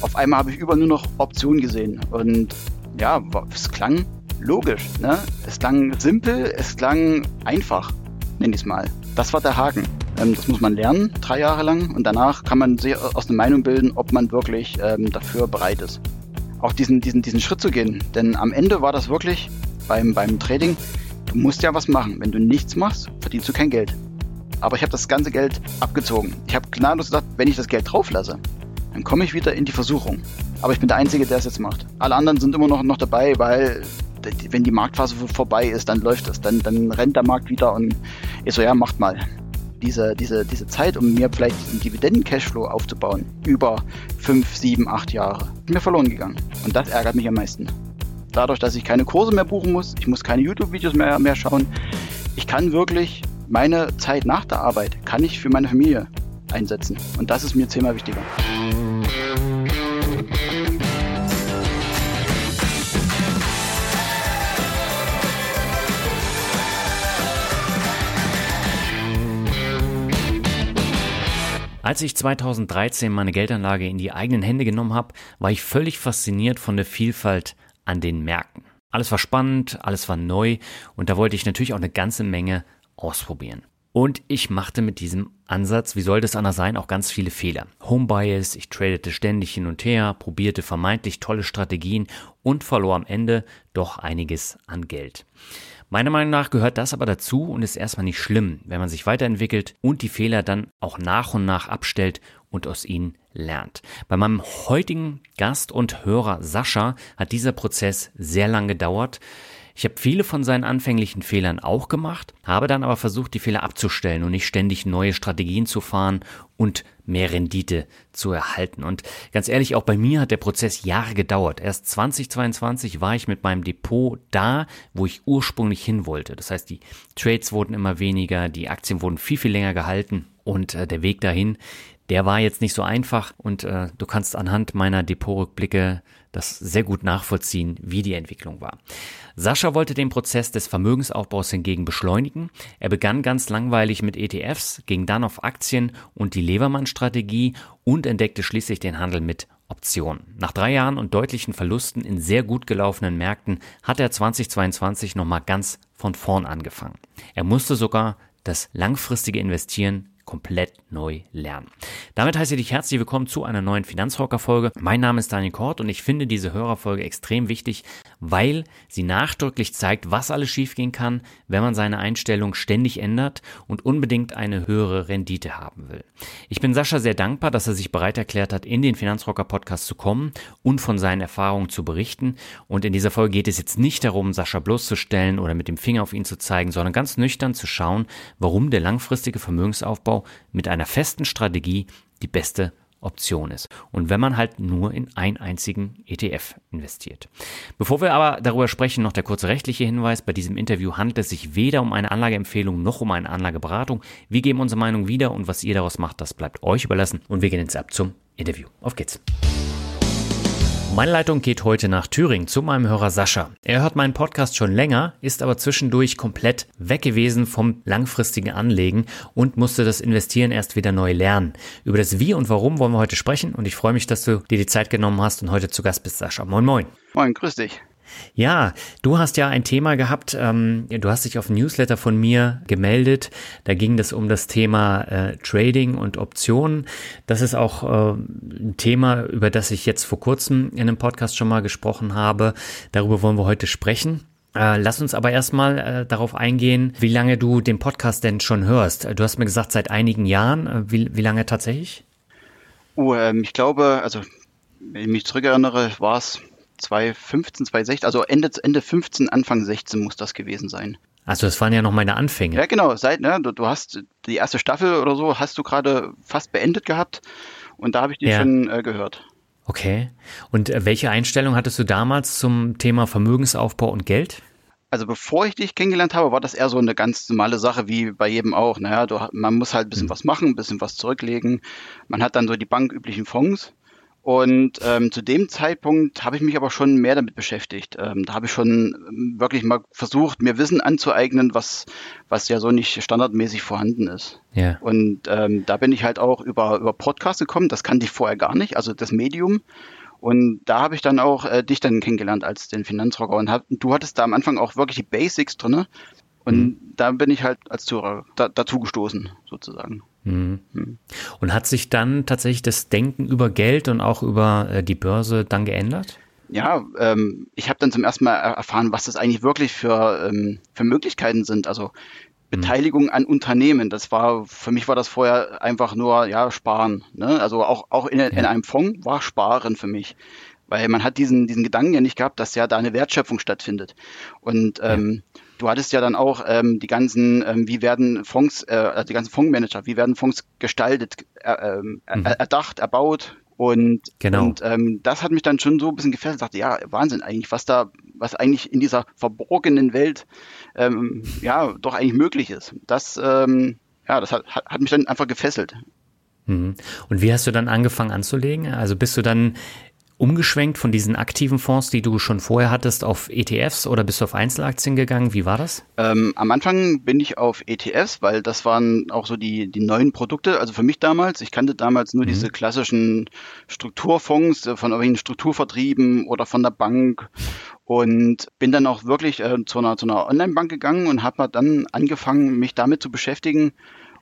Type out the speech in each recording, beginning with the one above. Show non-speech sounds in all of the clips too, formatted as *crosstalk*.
Auf einmal habe ich überall nur noch Optionen gesehen und ja, es klang logisch, ne? Es klang simpel, es klang einfach, nenne ich es mal. Das war der Haken. Ähm, das muss man lernen, drei Jahre lang und danach kann man sich aus einer Meinung bilden, ob man wirklich ähm, dafür bereit ist. Auch diesen, diesen, diesen Schritt zu gehen, denn am Ende war das wirklich beim, beim Trading Du musst ja was machen. Wenn du nichts machst, verdienst du kein Geld. Aber ich habe das ganze Geld abgezogen. Ich habe gnadenlos gesagt, wenn ich das Geld drauf lasse, dann komme ich wieder in die Versuchung. Aber ich bin der Einzige, der es jetzt macht. Alle anderen sind immer noch, noch dabei, weil wenn die Marktphase vorbei ist, dann läuft es. Dann, dann rennt der Markt wieder und ich so, ja, macht mal. Diese, diese, diese Zeit, um mir vielleicht diesen Dividenden-Cashflow aufzubauen, über fünf, sieben, acht Jahre, ist mir verloren gegangen. Und das ärgert mich am meisten dadurch, dass ich keine Kurse mehr buchen muss, ich muss keine YouTube-Videos mehr, mehr schauen. Ich kann wirklich meine Zeit nach der Arbeit, kann ich für meine Familie einsetzen. Und das ist mir zehnmal wichtiger. Als ich 2013 meine Geldanlage in die eigenen Hände genommen habe, war ich völlig fasziniert von der Vielfalt an den Märkten. Alles war spannend, alles war neu und da wollte ich natürlich auch eine ganze Menge ausprobieren. Und ich machte mit diesem Ansatz, wie soll das anders sein, auch ganz viele Fehler. Home Bias, ich tradete ständig hin und her, probierte vermeintlich tolle Strategien und verlor am Ende doch einiges an Geld. Meiner Meinung nach gehört das aber dazu und ist erstmal nicht schlimm, wenn man sich weiterentwickelt und die Fehler dann auch nach und nach abstellt und aus ihnen lernt. Bei meinem heutigen Gast und Hörer Sascha hat dieser Prozess sehr lang gedauert. Ich habe viele von seinen anfänglichen Fehlern auch gemacht, habe dann aber versucht, die Fehler abzustellen und nicht ständig neue Strategien zu fahren und mehr Rendite zu erhalten. Und ganz ehrlich, auch bei mir hat der Prozess Jahre gedauert. Erst 2022 war ich mit meinem Depot da, wo ich ursprünglich hin wollte. Das heißt, die Trades wurden immer weniger, die Aktien wurden viel, viel länger gehalten und äh, der Weg dahin, der war jetzt nicht so einfach und äh, du kannst anhand meiner Depotrückblicke das sehr gut nachvollziehen, wie die Entwicklung war. Sascha wollte den Prozess des Vermögensaufbaus hingegen beschleunigen. Er begann ganz langweilig mit ETFs, ging dann auf Aktien und die Levermann-Strategie und entdeckte schließlich den Handel mit Optionen. Nach drei Jahren und deutlichen Verlusten in sehr gut gelaufenen Märkten hat er 2022 nochmal ganz von vorn angefangen. Er musste sogar das langfristige Investieren komplett neu lernen. Damit heiße ich dich herzlich willkommen zu einer neuen Finanzrocker-Folge. Mein Name ist Daniel Kort und ich finde diese Hörerfolge extrem wichtig, weil sie nachdrücklich zeigt, was alles schiefgehen kann, wenn man seine Einstellung ständig ändert und unbedingt eine höhere Rendite haben will. Ich bin Sascha sehr dankbar, dass er sich bereit erklärt hat, in den Finanzrocker-Podcast zu kommen und von seinen Erfahrungen zu berichten. Und in dieser Folge geht es jetzt nicht darum, Sascha bloßzustellen oder mit dem Finger auf ihn zu zeigen, sondern ganz nüchtern zu schauen, warum der langfristige Vermögensaufbau mit einer festen Strategie die beste Option ist. Und wenn man halt nur in einen einzigen ETF investiert. Bevor wir aber darüber sprechen, noch der kurze rechtliche Hinweis. Bei diesem Interview handelt es sich weder um eine Anlageempfehlung noch um eine Anlageberatung. Wir geben unsere Meinung wieder und was ihr daraus macht, das bleibt euch überlassen. Und wir gehen jetzt ab zum Interview. Auf geht's. Meine Leitung geht heute nach Thüringen zu meinem Hörer Sascha. Er hört meinen Podcast schon länger, ist aber zwischendurch komplett weg gewesen vom langfristigen Anlegen und musste das Investieren erst wieder neu lernen. Über das Wie und Warum wollen wir heute sprechen und ich freue mich, dass du dir die Zeit genommen hast und heute zu Gast bist, Sascha. Moin, moin. Moin, grüß dich. Ja, du hast ja ein Thema gehabt, ähm, du hast dich auf ein Newsletter von mir gemeldet. Da ging es um das Thema äh, Trading und Optionen. Das ist auch äh, ein Thema, über das ich jetzt vor kurzem in einem Podcast schon mal gesprochen habe. Darüber wollen wir heute sprechen. Äh, lass uns aber erstmal äh, darauf eingehen, wie lange du den Podcast denn schon hörst. Du hast mir gesagt, seit einigen Jahren. Äh, wie, wie lange tatsächlich? Oh, ähm, ich glaube, also wenn ich mich zurückerinnere, war es 2015, 2016, also Ende, Ende 15, Anfang 16 muss das gewesen sein. Also das waren ja noch meine Anfänge. Ja, genau. Seit, ne, du, du hast die erste Staffel oder so, hast du gerade fast beendet gehabt und da habe ich die ja. schon äh, gehört. Okay. Und äh, welche Einstellung hattest du damals zum Thema Vermögensaufbau und Geld? Also bevor ich dich kennengelernt habe, war das eher so eine ganz normale Sache wie bei jedem auch. Naja, du, man muss halt ein bisschen mhm. was machen, ein bisschen was zurücklegen. Man hat dann so die banküblichen Fonds. Und ähm, zu dem Zeitpunkt habe ich mich aber schon mehr damit beschäftigt. Ähm, da habe ich schon ähm, wirklich mal versucht, mir Wissen anzueignen, was, was ja so nicht standardmäßig vorhanden ist. Ja. Und ähm, da bin ich halt auch über, über Podcasts gekommen, das kannte ich vorher gar nicht, also das Medium. Und da habe ich dann auch äh, dich dann kennengelernt als den Finanzrocker. Und hab, du hattest da am Anfang auch wirklich die Basics drinne. Und mhm. da bin ich halt als Zuhörer da, dazu gestoßen, sozusagen. Mhm. Und hat sich dann tatsächlich das Denken über Geld und auch über äh, die Börse dann geändert? Ja, ähm, ich habe dann zum ersten Mal erfahren, was das eigentlich wirklich für, ähm, für Möglichkeiten sind. Also. Beteiligung an Unternehmen. Das war, für mich war das vorher einfach nur, ja, sparen. Ne? Also auch, auch in, in einem Fonds war sparen für mich. Weil man hat diesen, diesen Gedanken ja nicht gehabt, dass ja da eine Wertschöpfung stattfindet. Und ähm, ja. Du hattest ja dann auch ähm, die ganzen, ähm, wie werden Fonds, äh, also die ganzen Fondsmanager, wie werden Fonds gestaltet, äh, mhm. erdacht, erbaut, und, genau. und ähm, das hat mich dann schon so ein bisschen gefällt. Ich dachte, ja, Wahnsinn eigentlich, was da, was eigentlich in dieser verborgenen Welt ähm, ja doch eigentlich möglich ist. Das, ähm, ja, das hat, hat mich dann einfach gefesselt. Mhm. Und wie hast du dann angefangen anzulegen? Also bist du dann umgeschwenkt von diesen aktiven Fonds, die du schon vorher hattest, auf ETFs oder bist du auf Einzelaktien gegangen? Wie war das? Ähm, am Anfang bin ich auf ETFs, weil das waren auch so die, die neuen Produkte. Also für mich damals, ich kannte damals nur mhm. diese klassischen Strukturfonds äh, von irgendwelchen Strukturvertrieben oder von der Bank und bin dann auch wirklich äh, zu einer, zu einer Online-Bank gegangen und habe dann angefangen, mich damit zu beschäftigen,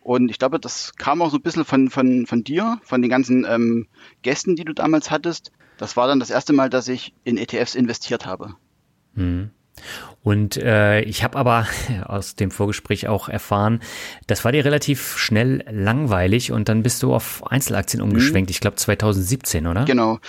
und ich glaube, das kam auch so ein bisschen von, von, von dir, von den ganzen ähm, Gästen, die du damals hattest, das war dann das erste Mal, dass ich in ETFs investiert habe. Mhm. Und äh, ich habe aber *laughs* aus dem Vorgespräch auch erfahren, das war dir relativ schnell langweilig und dann bist du auf Einzelaktien mhm. umgeschwenkt. Mhm. Ich glaube 2017, oder? Genau.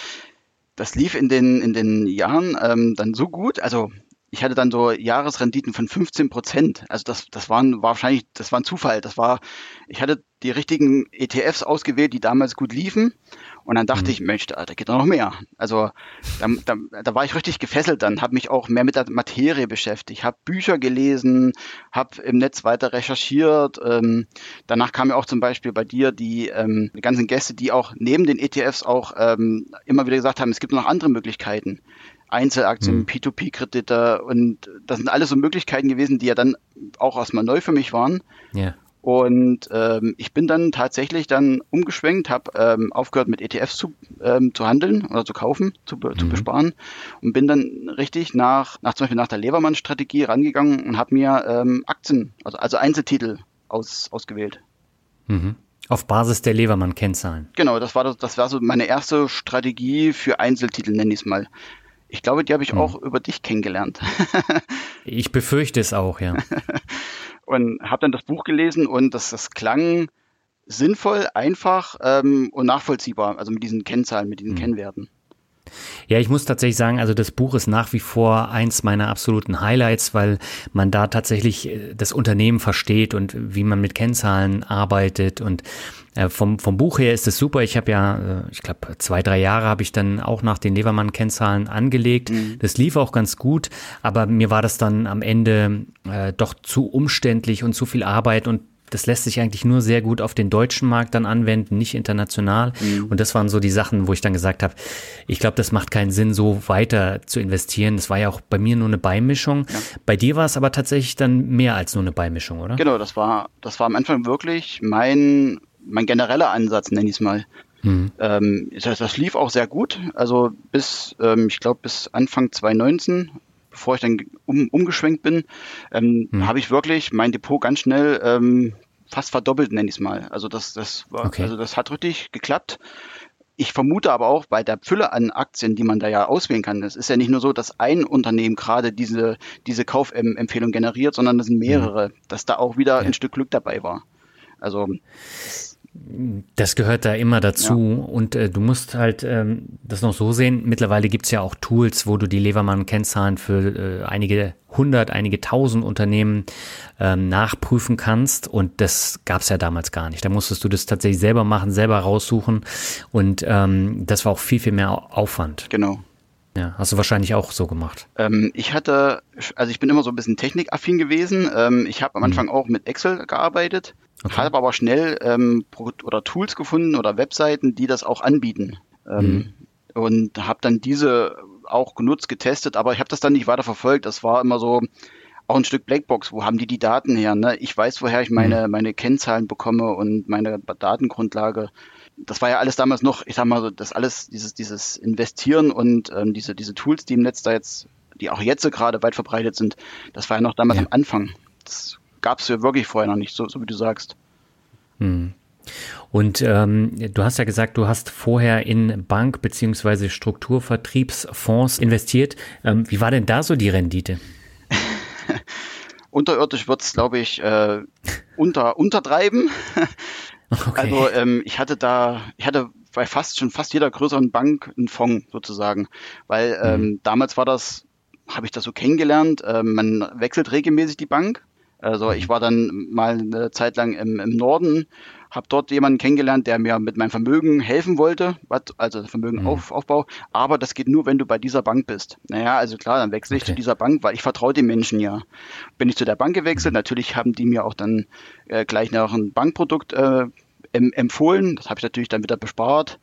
Das lief in den, in den Jahren ähm, dann so gut. Also ich hatte dann so Jahresrenditen von 15 Prozent. Also das, das waren wahrscheinlich, das war ein Zufall. Das war, ich hatte die richtigen ETFs ausgewählt, die damals gut liefen. Und dann dachte mhm. ich, Mensch, da, da geht noch mehr. Also da, da, da war ich richtig gefesselt dann, habe mich auch mehr mit der Materie beschäftigt, habe Bücher gelesen, habe im Netz weiter recherchiert. Ähm, danach kam ja auch zum Beispiel bei dir die, ähm, die ganzen Gäste, die auch neben den ETFs auch ähm, immer wieder gesagt haben, es gibt noch andere Möglichkeiten. Einzelaktien, mhm. P2P-Kredite und das sind alles so Möglichkeiten gewesen, die ja dann auch erstmal neu für mich waren. Ja. Und ähm, ich bin dann tatsächlich dann umgeschwenkt, habe ähm, aufgehört mit ETFs zu, ähm, zu handeln oder zu kaufen, zu, mhm. zu besparen und bin dann richtig nach, nach zum Beispiel nach der Levermann-Strategie rangegangen und habe mir ähm, Aktien, also, also Einzeltitel aus, ausgewählt. Mhm. Auf Basis der Levermann-Kennzahlen. Genau, das war das, das war so meine erste Strategie für Einzeltitel, nenne ich es mal. Ich glaube, die habe ich hm. auch über dich kennengelernt. *laughs* ich befürchte es auch, ja. *laughs* und habe dann das Buch gelesen und das, das klang sinnvoll, einfach ähm, und nachvollziehbar, also mit diesen Kennzahlen, mit diesen mhm. Kennwerten. Ja, ich muss tatsächlich sagen, also das Buch ist nach wie vor eins meiner absoluten Highlights, weil man da tatsächlich äh, das Unternehmen versteht und wie man mit Kennzahlen arbeitet und äh, vom, vom Buch her ist es super. Ich habe ja, äh, ich glaube, zwei, drei Jahre habe ich dann auch nach den Levermann-Kennzahlen angelegt. Mhm. Das lief auch ganz gut, aber mir war das dann am Ende äh, doch zu umständlich und zu viel Arbeit und das lässt sich eigentlich nur sehr gut auf den deutschen Markt dann anwenden, nicht international. Mhm. Und das waren so die Sachen, wo ich dann gesagt habe, ich glaube, das macht keinen Sinn, so weiter zu investieren. Das war ja auch bei mir nur eine Beimischung. Ja. Bei dir war es aber tatsächlich dann mehr als nur eine Beimischung, oder? Genau, das war, das war am Anfang wirklich mein mein genereller Ansatz, nenne ich es mal. Mhm. Ähm, das, das, lief auch sehr gut. Also bis, ähm, ich glaube, bis Anfang 2019, bevor ich dann um, umgeschwenkt bin, ähm, mhm. habe ich wirklich mein Depot ganz schnell ähm, fast verdoppelt, nenne ich es mal. Also das, das war, okay. also das hat richtig geklappt. Ich vermute aber auch bei der Fülle an Aktien, die man da ja auswählen kann, es ist ja nicht nur so, dass ein Unternehmen gerade diese, diese Kaufempfehlung generiert, sondern es sind mehrere, mhm. dass da auch wieder ja. ein Stück Glück dabei war. Also Das gehört da immer dazu. Ja. Und äh, du musst halt ähm, das noch so sehen. Mittlerweile gibt es ja auch Tools, wo du die Levermann-Kennzahlen für äh, einige hundert, einige tausend Unternehmen ähm, nachprüfen kannst. Und das gab es ja damals gar nicht. Da musstest du das tatsächlich selber machen, selber raussuchen. Und ähm, das war auch viel, viel mehr Aufwand. Genau. Ja, hast du wahrscheinlich auch so gemacht. Ähm, ich hatte, also ich bin immer so ein bisschen technikaffin gewesen. Ähm, ich habe am mhm. Anfang auch mit Excel gearbeitet, okay. habe aber schnell ähm, oder Tools gefunden oder Webseiten, die das auch anbieten. Ähm, mhm. Und habe dann diese auch genutzt, getestet, aber ich habe das dann nicht weiter verfolgt. Das war immer so auch ein Stück Blackbox. Wo haben die die Daten her? Ne? Ich weiß, woher ich meine, mhm. meine Kennzahlen bekomme und meine Datengrundlage das war ja alles damals noch, ich sag mal so, das alles, dieses, dieses Investieren und ähm, diese, diese Tools, die im Netz da jetzt, die auch jetzt so gerade weit verbreitet sind, das war ja noch damals ja. am Anfang. Das gab es ja wirklich vorher noch nicht, so, so wie du sagst. Hm. Und ähm, du hast ja gesagt, du hast vorher in Bank- bzw. Strukturvertriebsfonds investiert. Ähm, wie war denn da so die Rendite? *laughs* Unterirdisch wird es, glaube ich, äh, unter, untertreiben. *laughs* Okay. Also ähm, ich hatte da, ich hatte bei fast schon fast jeder größeren Bank einen Fonds sozusagen, weil ähm, mhm. damals war das, habe ich das so kennengelernt. Ähm, man wechselt regelmäßig die Bank. Also ich mhm. war dann mal eine Zeit lang im, im Norden, habe dort jemanden kennengelernt, der mir mit meinem Vermögen helfen wollte, also Vermögenaufbau. Mhm. Aber das geht nur, wenn du bei dieser Bank bist. Naja, also klar, dann wechsle ich okay. zu dieser Bank, weil ich vertraue den Menschen ja. Bin ich zu der Bank gewechselt, natürlich haben die mir auch dann äh, gleich noch ein Bankprodukt äh, empfohlen. Das habe ich natürlich dann wieder bespart.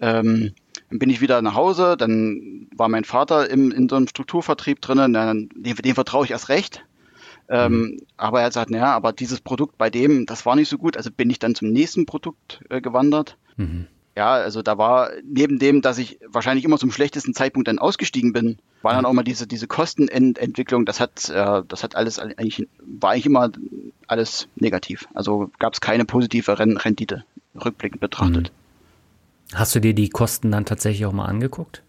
Ähm, dann bin ich wieder nach Hause, dann war mein Vater im, in so einem Strukturvertrieb drinnen, dann, dem, dem vertraue ich erst recht. Ähm, mhm. aber er sagt, naja, aber dieses Produkt bei dem, das war nicht so gut, also bin ich dann zum nächsten Produkt äh, gewandert. Mhm. Ja, also da war neben dem, dass ich wahrscheinlich immer zum schlechtesten Zeitpunkt dann ausgestiegen bin, war dann auch mal diese diese Kostenentwicklung. Das hat äh, das hat alles eigentlich war eigentlich immer alles negativ. Also gab es keine positive Rendite rückblickend betrachtet. Mhm. Hast du dir die Kosten dann tatsächlich auch mal angeguckt?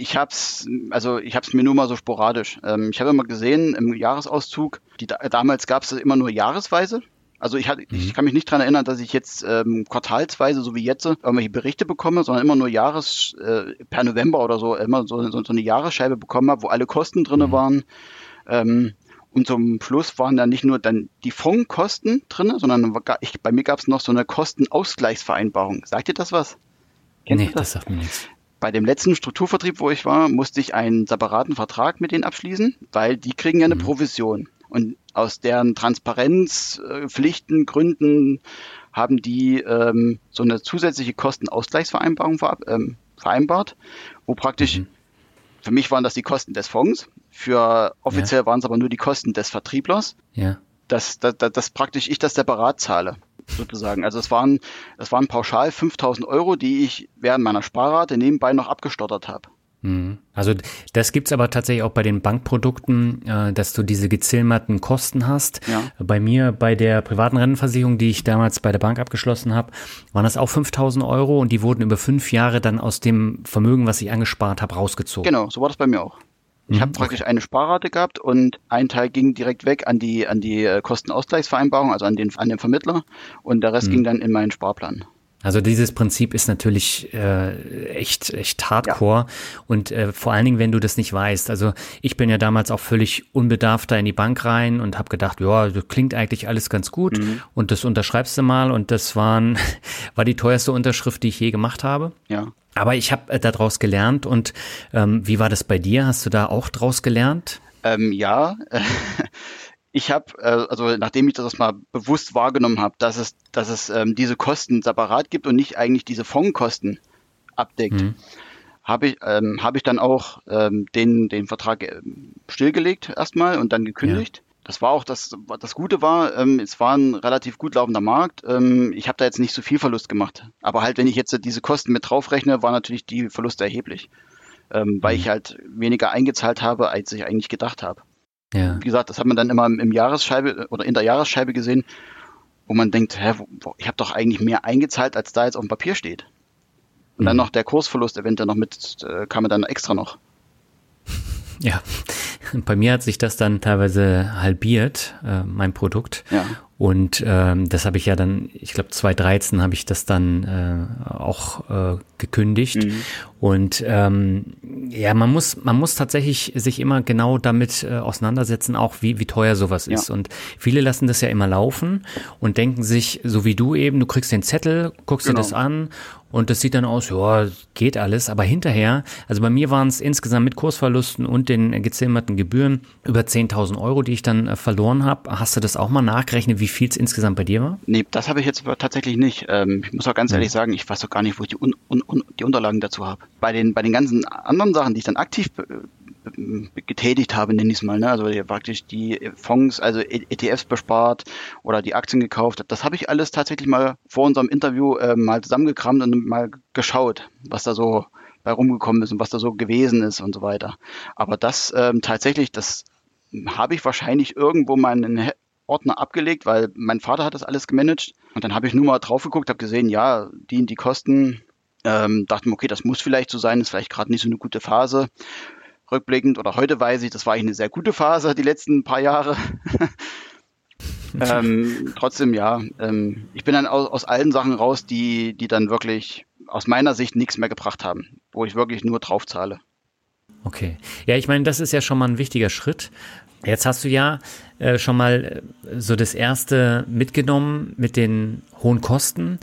Ich hab's, also ich hab's mir nur mal so sporadisch. Ähm, ich habe immer gesehen im Jahresauszug, die, damals gab es immer nur jahresweise. Also ich, hatte, mhm. ich kann mich nicht dran erinnern, dass ich jetzt ähm, quartalsweise, so wie jetzt, irgendwelche Berichte bekomme, sondern immer nur Jahres, äh, per November oder so, immer so, so, so eine Jahresscheibe bekommen habe, wo alle Kosten drinne mhm. waren. Ähm, und zum Schluss waren da nicht nur dann die Fondkosten drinne, sondern ich, bei mir gab es noch so eine Kostenausgleichsvereinbarung. Sagt ihr das was? Kennt nee, das? das sagt mir nichts. Bei dem letzten Strukturvertrieb, wo ich war, musste ich einen separaten Vertrag mit denen abschließen, weil die kriegen ja eine mhm. Provision. Und aus deren Transparenzpflichten, äh, Gründen haben die ähm, so eine zusätzliche Kostenausgleichsvereinbarung ver ähm, vereinbart, wo praktisch, mhm. für mich waren das die Kosten des Fonds, für offiziell ja. waren es aber nur die Kosten des Vertrieblers. Ja. Dass, dass, dass praktisch ich das separat zahle sozusagen. Also es waren, es waren pauschal 5000 Euro, die ich während meiner Sparrate nebenbei noch abgestottert habe. Mhm. Also das gibt's aber tatsächlich auch bei den Bankprodukten, äh, dass du diese gezilmerten Kosten hast. Ja. Bei mir, bei der privaten Rentenversicherung, die ich damals bei der Bank abgeschlossen habe, waren das auch 5000 Euro und die wurden über fünf Jahre dann aus dem Vermögen, was ich angespart habe, rausgezogen. Genau, so war das bei mir auch. Ich mhm, habe praktisch eine Sparrate gehabt und ein Teil ging direkt weg an die an die äh, Kostenausgleichsvereinbarung, also an den an den Vermittler und der Rest mhm. ging dann in meinen Sparplan. Also dieses Prinzip ist natürlich äh, echt, echt hardcore ja. und äh, vor allen Dingen, wenn du das nicht weißt. Also ich bin ja damals auch völlig unbedarft da in die Bank rein und habe gedacht, ja, das klingt eigentlich alles ganz gut mhm. und das unterschreibst du mal und das waren, *laughs* war die teuerste Unterschrift, die ich je gemacht habe. Ja. Aber ich habe äh, daraus gelernt und ähm, wie war das bei dir? Hast du da auch draus gelernt? Ähm, ja, *laughs* ich habe, äh, also nachdem ich das mal bewusst wahrgenommen habe, dass es, dass es ähm, diese Kosten separat gibt und nicht eigentlich diese Fondkosten abdeckt, mhm. habe ich, ähm, hab ich dann auch ähm, den, den Vertrag äh, stillgelegt erstmal und dann gekündigt. Ja. Das war auch das, das Gute war, ähm, es war ein relativ gut laufender Markt. Ähm, ich habe da jetzt nicht so viel Verlust gemacht. Aber halt, wenn ich jetzt diese Kosten mit draufrechne, war natürlich die Verluste erheblich. Ähm, weil mhm. ich halt weniger eingezahlt habe, als ich eigentlich gedacht habe. Ja. Wie gesagt, das hat man dann immer im Jahresscheibe oder in der Jahresscheibe gesehen, wo man denkt, hä, ich habe doch eigentlich mehr eingezahlt, als da jetzt auf dem Papier steht. Und mhm. dann noch der Kursverlust eventuell noch mit, äh, kam dann extra noch. *laughs* Ja, Bei mir hat sich das dann teilweise halbiert, äh, mein Produkt. Ja. Und ähm, das habe ich ja dann, ich glaube 2013 habe ich das dann äh, auch äh, gekündigt. Mhm. Und ähm, ja, man muss, man muss tatsächlich sich immer genau damit äh, auseinandersetzen, auch wie, wie teuer sowas ist. Ja. Und viele lassen das ja immer laufen und denken sich, so wie du eben, du kriegst den Zettel, guckst genau. dir das an und das sieht dann aus, ja, geht alles. Aber hinterher, also bei mir waren es insgesamt mit Kursverlusten und den gezimmerten Gebühren über 10.000 Euro, die ich dann äh, verloren habe. Hast du das auch mal nachgerechnet, wie viel es insgesamt bei dir war? Nee, das habe ich jetzt tatsächlich nicht. Ähm, ich muss auch ganz ehrlich sagen, ich weiß auch gar nicht, wo ich die, un un die Unterlagen dazu habe. Bei den, bei den ganzen anderen Sachen, die ich dann aktiv getätigt habe, nenne ich es mal. Ne? Also praktisch die Fonds, also ETFs bespart oder die Aktien gekauft. Das habe ich alles tatsächlich mal vor unserem Interview äh, mal zusammengekramt und mal geschaut, was da so bei rumgekommen ist und was da so gewesen ist und so weiter. Aber das ähm, tatsächlich, das habe ich wahrscheinlich irgendwo mal in Ordner abgelegt, weil mein Vater hat das alles gemanagt. Und dann habe ich nur mal drauf geguckt, habe gesehen, ja, die, die Kosten, ähm, dachte mir, okay, das muss vielleicht so sein, ist vielleicht gerade nicht so eine gute Phase rückblickend oder heute weiß ich, das war eigentlich eine sehr gute Phase, die letzten paar Jahre. *laughs* ähm, trotzdem, ja, ähm, ich bin dann aus, aus allen Sachen raus, die, die dann wirklich aus meiner Sicht nichts mehr gebracht haben, wo ich wirklich nur drauf zahle. Okay. Ja, ich meine, das ist ja schon mal ein wichtiger Schritt. Jetzt hast du ja äh, schon mal äh, so das erste mitgenommen mit den hohen Kosten.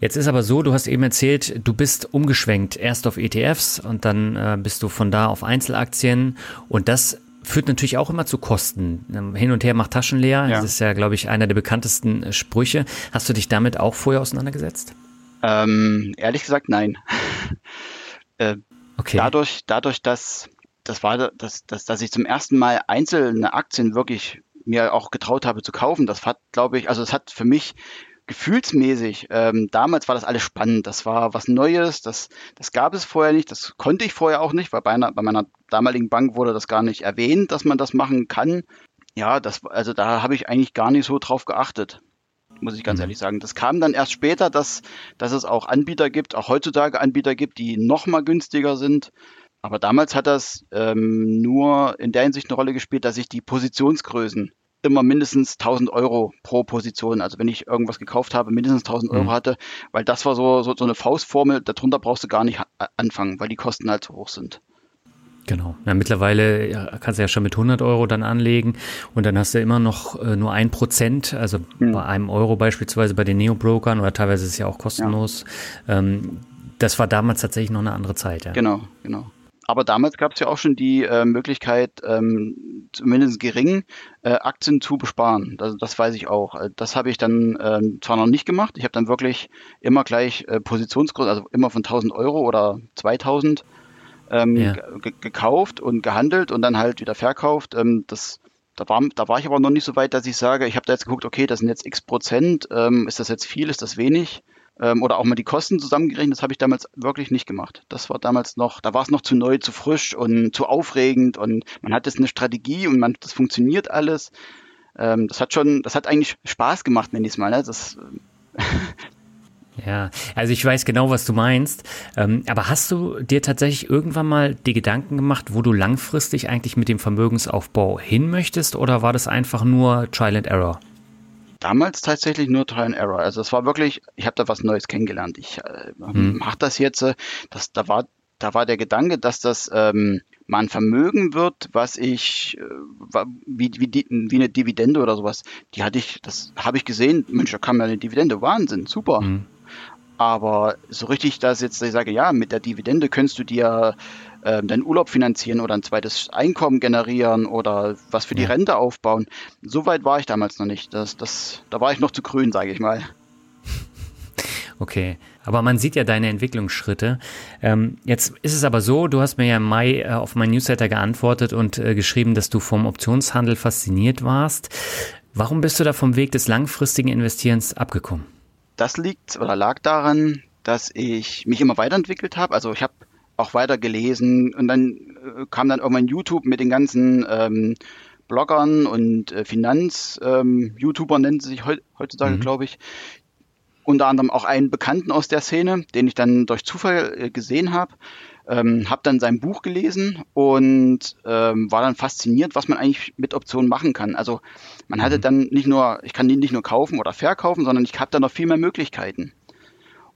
Jetzt ist aber so, du hast eben erzählt, du bist umgeschwenkt, erst auf ETFs und dann äh, bist du von da auf Einzelaktien und das führt natürlich auch immer zu Kosten. Ähm, hin und her macht Taschen leer. Ja. Das ist ja, glaube ich, einer der bekanntesten äh, Sprüche. Hast du dich damit auch vorher auseinandergesetzt? Ähm, ehrlich gesagt, nein. *laughs* äh, okay. Dadurch, dadurch, dass das war, dass, dass, dass ich zum ersten Mal einzelne Aktien wirklich mir auch getraut habe zu kaufen, das hat, glaube ich, also es hat für mich gefühlsmäßig, ähm, damals war das alles spannend. Das war was Neues, das, das gab es vorher nicht, das konnte ich vorher auch nicht, weil bei, einer, bei meiner damaligen Bank wurde das gar nicht erwähnt, dass man das machen kann. Ja, das, also da habe ich eigentlich gar nicht so drauf geachtet, muss ich ganz mhm. ehrlich sagen. Das kam dann erst später, dass, dass es auch Anbieter gibt, auch heutzutage Anbieter gibt, die noch mal günstiger sind. Aber damals hat das ähm, nur in der Hinsicht eine Rolle gespielt, dass ich die Positionsgrößen immer mindestens 1000 Euro pro Position. Also wenn ich irgendwas gekauft habe, mindestens 1000 Euro mhm. hatte, weil das war so, so, so eine Faustformel, darunter brauchst du gar nicht anfangen, weil die Kosten halt so hoch sind. Genau. Ja, mittlerweile kannst du ja schon mit 100 Euro dann anlegen und dann hast du immer noch äh, nur ein Prozent, also mhm. bei einem Euro beispielsweise bei den Neo-Brokern oder teilweise ist es ja auch kostenlos. Ja. Ähm, das war damals tatsächlich noch eine andere Zeit. Ja. Genau, genau. Aber damals gab es ja auch schon die äh, Möglichkeit, ähm, zumindest gering äh, Aktien zu besparen. Das, das weiß ich auch. Äh, das habe ich dann äh, zwar noch nicht gemacht. Ich habe dann wirklich immer gleich äh, Positionsgröße, also immer von 1000 Euro oder 2000 ähm, ja. gekauft und gehandelt und dann halt wieder verkauft. Ähm, das da war, da war ich aber noch nicht so weit, dass ich sage, ich habe da jetzt geguckt, okay, das sind jetzt x Prozent, ähm, ist das jetzt viel, ist das wenig? Ähm, oder auch mal die Kosten zusammengerechnet, das habe ich damals wirklich nicht gemacht. Das war damals noch, da war es noch zu neu, zu frisch und zu aufregend und man hat jetzt eine Strategie und man, das funktioniert alles. Ähm, das hat schon, das hat eigentlich Spaß gemacht, nenne ich es mal. Ne? Das, ja, also ich weiß genau, was du meinst. Ähm, aber hast du dir tatsächlich irgendwann mal die Gedanken gemacht, wo du langfristig eigentlich mit dem Vermögensaufbau hin möchtest oder war das einfach nur Trial and Error? Damals tatsächlich nur Try and Error. Also es war wirklich, ich habe da was Neues kennengelernt. Ich äh, hm. mache das jetzt, äh, das, da war da war der Gedanke, dass das ähm, mal ein Vermögen wird, was ich, äh, wie, wie, wie eine Dividende oder sowas, die hatte ich, das habe ich gesehen, Mensch, da kam ja eine Dividende, Wahnsinn, super. Mhm. Aber so richtig, dass jetzt ich sage, ja, mit der Dividende könntest du dir äh, deinen Urlaub finanzieren oder ein zweites Einkommen generieren oder was für die Rente aufbauen. So weit war ich damals noch nicht. Das, das, da war ich noch zu grün, sage ich mal. Okay, aber man sieht ja deine Entwicklungsschritte. Ähm, jetzt ist es aber so, du hast mir ja im Mai äh, auf mein Newsletter geantwortet und äh, geschrieben, dass du vom Optionshandel fasziniert warst. Warum bist du da vom Weg des langfristigen Investierens abgekommen? Das liegt oder lag daran, dass ich mich immer weiterentwickelt habe. Also ich habe auch weiter gelesen und dann äh, kam dann irgendwann YouTube mit den ganzen ähm, Bloggern und äh, Finanz-YouTuber ähm, nennen sie sich heutzutage, mhm. glaube ich, unter anderem auch einen Bekannten aus der Szene, den ich dann durch Zufall äh, gesehen habe. Ähm, habe dann sein Buch gelesen und ähm, war dann fasziniert, was man eigentlich mit Optionen machen kann. Also man hatte mhm. dann nicht nur, ich kann die nicht nur kaufen oder verkaufen, sondern ich habe dann noch viel mehr Möglichkeiten.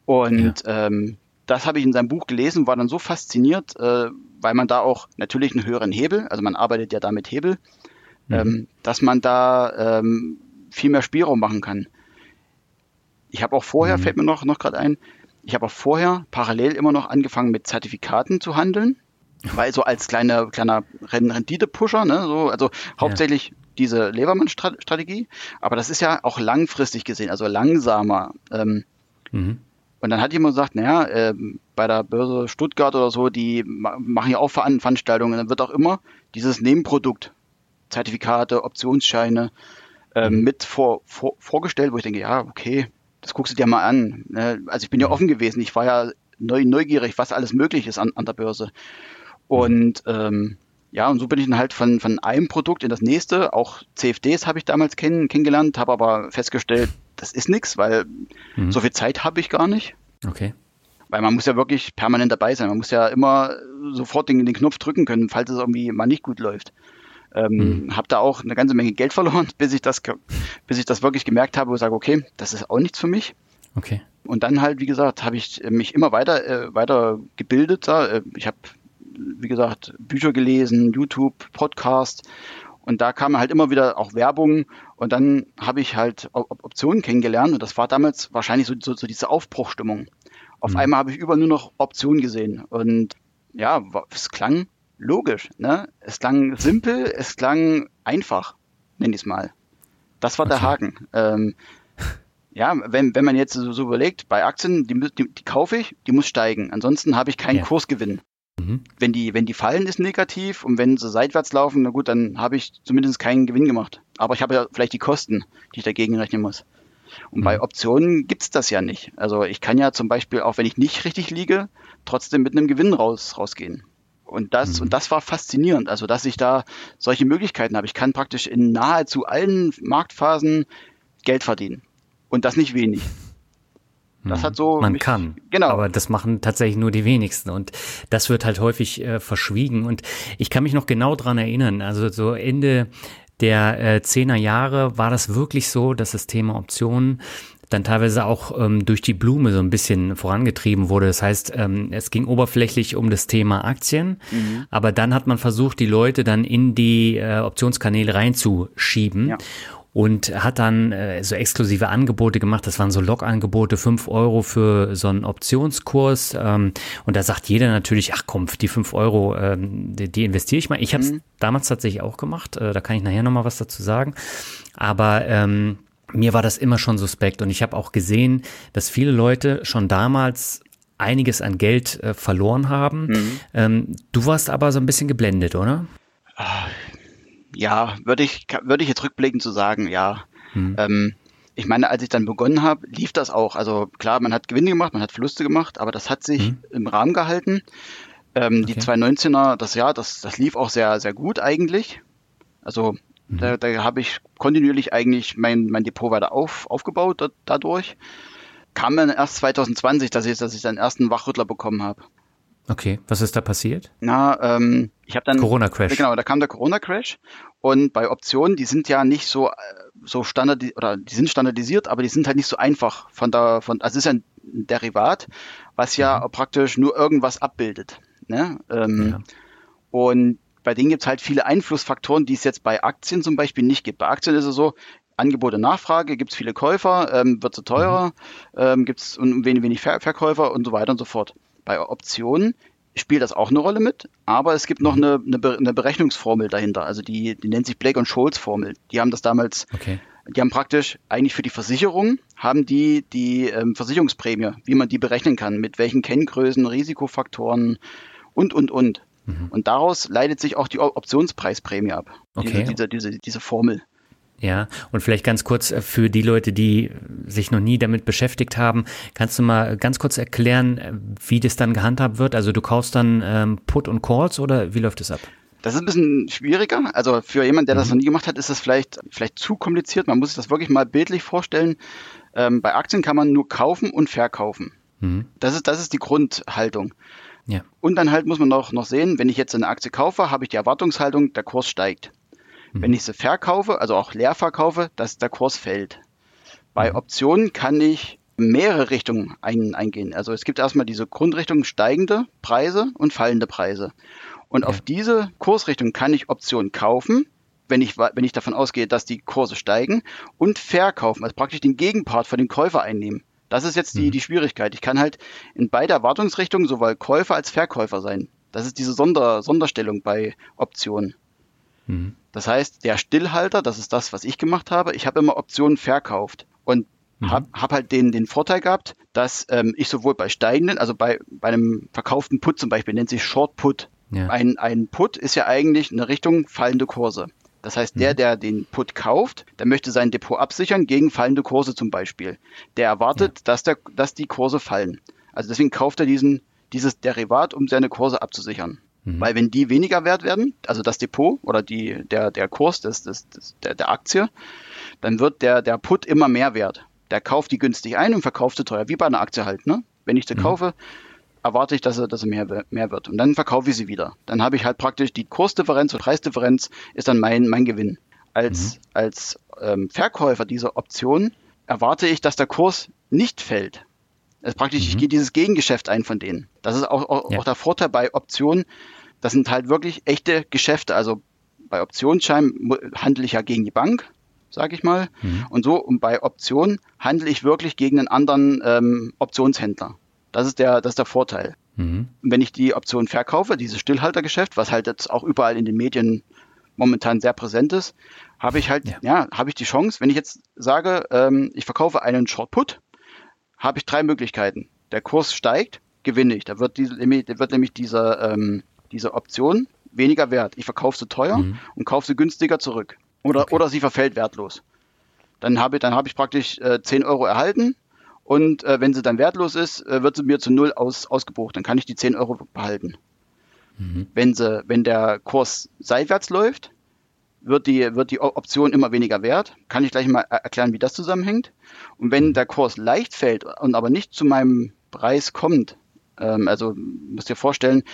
Und ja. ähm, das habe ich in seinem Buch gelesen, war dann so fasziniert, äh, weil man da auch natürlich einen höheren Hebel, also man arbeitet ja da mit Hebel, mhm. ähm, dass man da ähm, viel mehr Spielraum machen kann. Ich habe auch vorher, mhm. fällt mir noch, noch gerade ein, ich habe auch vorher parallel immer noch angefangen mit Zertifikaten zu handeln, weil so als kleiner kleiner Rendite-Pusher, ne, so, also hauptsächlich ja. diese Levermann-Strategie, aber das ist ja auch langfristig gesehen, also langsamer. Ähm, mhm. Und dann hat jemand gesagt, naja, äh, bei der Börse Stuttgart oder so, die machen ja auch Veranstaltungen, dann wird auch immer dieses Nebenprodukt, Zertifikate, Optionsscheine, äh, mhm. mit vor, vor, vorgestellt, wo ich denke, ja, okay, das guckst du dir mal an. Ne? Also ich bin ja offen gewesen, ich war ja neu, neugierig, was alles möglich ist an, an der Börse. Und ähm, ja, und so bin ich dann halt von, von einem Produkt in das nächste. Auch CFDs habe ich damals kenn, kennengelernt, habe aber festgestellt, das ist nichts, weil mhm. so viel Zeit habe ich gar nicht. Okay. Weil man muss ja wirklich permanent dabei sein. Man muss ja immer sofort den, den Knopf drücken können, falls es irgendwie mal nicht gut läuft. Ähm, mhm. Habe da auch eine ganze Menge Geld verloren, *laughs* bis ich das, bis ich das wirklich gemerkt habe und sage, okay, das ist auch nichts für mich. Okay. Und dann halt, wie gesagt, habe ich mich immer weiter, äh, weiter gebildet. Äh, ich habe, wie gesagt, Bücher gelesen, YouTube, Podcast. Und da kam halt immer wieder auch Werbung. Und dann habe ich halt Optionen kennengelernt. Und das war damals wahrscheinlich so, so, so diese Aufbruchstimmung. Auf mhm. einmal habe ich überall nur noch Optionen gesehen. Und ja, es klang logisch. Ne? Es klang simpel, es klang einfach, nenn ich es mal. Das war okay. der Haken. Ähm, ja, wenn, wenn man jetzt so, so überlegt, bei Aktien, die, die, die, kaufe ich, die muss steigen. Ansonsten habe ich keinen ja. Kursgewinn. Mhm. Wenn, die, wenn die fallen, ist negativ und wenn sie seitwärts laufen, na gut, dann habe ich zumindest keinen Gewinn gemacht. Aber ich habe ja vielleicht die Kosten, die ich dagegen rechnen muss. Und mhm. bei Optionen gibt's das ja nicht. Also ich kann ja zum Beispiel, auch wenn ich nicht richtig liege, trotzdem mit einem Gewinn raus, rausgehen. Und das, mhm. und das war faszinierend, also dass ich da solche Möglichkeiten habe. Ich kann praktisch in nahezu allen Marktphasen Geld verdienen. Und das nicht wenig. Das hat so. Man mich, kann. Genau. Aber das machen tatsächlich nur die wenigsten. Und das wird halt häufig äh, verschwiegen. Und ich kann mich noch genau dran erinnern. Also so Ende der äh, Jahre war das wirklich so, dass das Thema Optionen dann teilweise auch ähm, durch die Blume so ein bisschen vorangetrieben wurde. Das heißt, ähm, es ging oberflächlich um das Thema Aktien, mhm. aber dann hat man versucht, die Leute dann in die äh, Optionskanäle reinzuschieben. Ja und hat dann äh, so exklusive Angebote gemacht. Das waren so Log-Angebote, fünf Euro für so einen Optionskurs. Ähm, und da sagt jeder natürlich, ach komm, die fünf Euro, ähm, die, die investiere ich mal. Ich habe es mhm. damals tatsächlich auch gemacht. Äh, da kann ich nachher nochmal was dazu sagen. Aber ähm, mir war das immer schon suspekt und ich habe auch gesehen, dass viele Leute schon damals einiges an Geld äh, verloren haben. Mhm. Ähm, du warst aber so ein bisschen geblendet, oder? Ja, würde ich, würde ich jetzt rückblickend zu so sagen, ja. Mhm. Ähm, ich meine, als ich dann begonnen habe, lief das auch. Also klar, man hat Gewinne gemacht, man hat Verluste gemacht, aber das hat sich mhm. im Rahmen gehalten. Ähm, okay. Die 219er, das Jahr, das, das lief auch sehr, sehr gut eigentlich. Also Mhm. Da, da habe ich kontinuierlich eigentlich mein, mein Depot weiter auf, aufgebaut da, dadurch. Kam dann erst 2020, dass ich, dass ich den ersten Wachrüttler bekommen habe. Okay, was ist da passiert? Na, ähm, ich habe dann Corona-Crash. Genau, da kam der Corona-Crash und bei Optionen, die sind ja nicht so so standardisiert oder die sind standardisiert, aber die sind halt nicht so einfach von der von also es ist ja ein Derivat, was ja mhm. praktisch nur irgendwas abbildet. Ne? Ähm, ja. Und bei denen gibt es halt viele Einflussfaktoren, die es jetzt bei Aktien zum Beispiel nicht gibt. Bei Aktien ist es so, Angebot und Nachfrage, gibt es viele Käufer, ähm, wird es teurer, mhm. ähm, gibt es wenig, wenig Ver Verkäufer und so weiter und so fort. Bei Optionen spielt das auch eine Rolle mit, aber es gibt noch mhm. eine, eine, Berechnungsformel dahinter. Also die, die nennt sich Blake und Scholes Formel. Die haben das damals, okay. die haben praktisch eigentlich für die Versicherung, haben die die ähm, Versicherungsprämie, wie man die berechnen kann, mit welchen Kenngrößen, Risikofaktoren und, und, und. Mhm. Und daraus leitet sich auch die Optionspreisprämie ab. Okay. Diese, diese, diese, diese Formel. Ja, und vielleicht ganz kurz äh, für die Leute, die sich noch nie damit beschäftigt haben, kannst du mal ganz kurz erklären, äh, wie das dann gehandhabt wird? Also du kaufst dann ähm, Put und Calls oder wie läuft es ab? Das ist ein bisschen schwieriger. Also für jemanden, der das mhm. noch nie gemacht hat, ist das vielleicht, vielleicht zu kompliziert. Man muss sich das wirklich mal bildlich vorstellen. Ähm, bei Aktien kann man nur kaufen und verkaufen. Mhm. Das, ist, das ist die Grundhaltung. Ja. Und dann halt muss man noch, noch sehen, wenn ich jetzt eine Aktie kaufe, habe ich die Erwartungshaltung, der Kurs steigt. Mhm. Wenn ich sie verkaufe, also auch leer verkaufe, dass der Kurs fällt. Bei mhm. Optionen kann ich mehrere Richtungen ein, eingehen. Also es gibt erstmal diese Grundrichtung steigende Preise und fallende Preise. Und ja. auf diese Kursrichtung kann ich Optionen kaufen, wenn ich, wenn ich davon ausgehe, dass die Kurse steigen, und verkaufen, also praktisch den Gegenpart von dem Käufer einnehmen. Das ist jetzt die, mhm. die Schwierigkeit. Ich kann halt in beide Erwartungsrichtungen sowohl Käufer als Verkäufer sein. Das ist diese Sonder, Sonderstellung bei Optionen. Mhm. Das heißt, der Stillhalter, das ist das, was ich gemacht habe, ich habe immer Optionen verkauft und mhm. habe hab halt den, den Vorteil gehabt, dass ähm, ich sowohl bei steigenden, also bei, bei einem verkauften Put zum Beispiel, nennt sich Short Put. Ja. Ein, ein Put ist ja eigentlich eine Richtung fallende Kurse. Das heißt, der, mhm. der den Put kauft, der möchte sein Depot absichern gegen fallende Kurse zum Beispiel. Der erwartet, ja. dass, der, dass die Kurse fallen. Also deswegen kauft er diesen, dieses Derivat, um seine Kurse abzusichern. Mhm. Weil wenn die weniger wert werden, also das Depot oder die, der, der Kurs des, des, des, der, der Aktie, dann wird der, der Put immer mehr wert. Der kauft die günstig ein und verkauft sie teuer, wie bei einer Aktie halt. Ne? Wenn ich sie mhm. kaufe, erwarte ich, dass er, dass er mehr, mehr wird. Und dann verkaufe ich sie wieder. Dann habe ich halt praktisch die Kursdifferenz und Preisdifferenz ist dann mein, mein Gewinn. Als, mhm. als ähm, Verkäufer dieser Option erwarte ich, dass der Kurs nicht fällt. Also praktisch, mhm. ich gehe dieses Gegengeschäft ein von denen. Das ist auch, auch, ja. auch der Vorteil bei Optionen. Das sind halt wirklich echte Geschäfte. Also bei Optionsscheinen handle ich ja gegen die Bank, sage ich mal. Mhm. Und so, und bei Optionen handle ich wirklich gegen einen anderen ähm, Optionshändler. Das ist der, das ist der Vorteil. Mhm. Wenn ich die Option verkaufe, dieses Stillhaltergeschäft, was halt jetzt auch überall in den Medien momentan sehr präsent ist, habe ich halt, ja, ja habe ich die Chance, wenn ich jetzt sage, ähm, ich verkaufe einen Short Put, habe ich drei Möglichkeiten. Der Kurs steigt, gewinne ich. Da wird, diese, da wird nämlich diese, ähm, diese Option weniger wert. Ich verkaufe sie teuer mhm. und kaufe sie günstiger zurück. Oder, okay. oder sie verfällt wertlos. Dann habe, dann habe ich praktisch äh, 10 Euro erhalten, und äh, wenn sie dann wertlos ist, äh, wird sie mir zu null aus, ausgebucht. Dann kann ich die 10 Euro behalten. Mhm. Wenn, sie, wenn der Kurs seitwärts läuft, wird die, wird die Option immer weniger wert. Kann ich gleich mal erklären, wie das zusammenhängt. Und wenn mhm. der Kurs leicht fällt und aber nicht zu meinem Preis kommt, ähm, also musst dir vorstellen,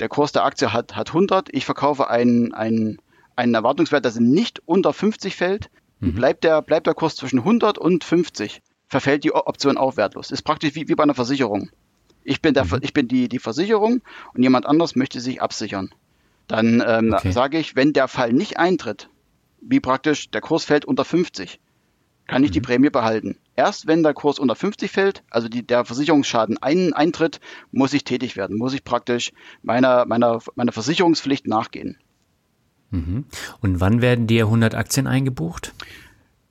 der Kurs der Aktie hat, hat 100, ich verkaufe einen, einen, einen Erwartungswert, dass er nicht unter 50 fällt, mhm. bleibt, der, bleibt der Kurs zwischen 100 und 50 verfällt die Option auch wertlos. Ist praktisch wie, wie bei einer Versicherung. Ich bin, der, mhm. ich bin die, die Versicherung und jemand anders möchte sich absichern. Dann ähm, okay. sage ich, wenn der Fall nicht eintritt, wie praktisch der Kurs fällt unter 50, kann ich mhm. die Prämie behalten. Erst wenn der Kurs unter 50 fällt, also die, der Versicherungsschaden ein, eintritt, muss ich tätig werden, muss ich praktisch meiner, meiner, meiner Versicherungspflicht nachgehen. Mhm. Und wann werden dir 100 Aktien eingebucht?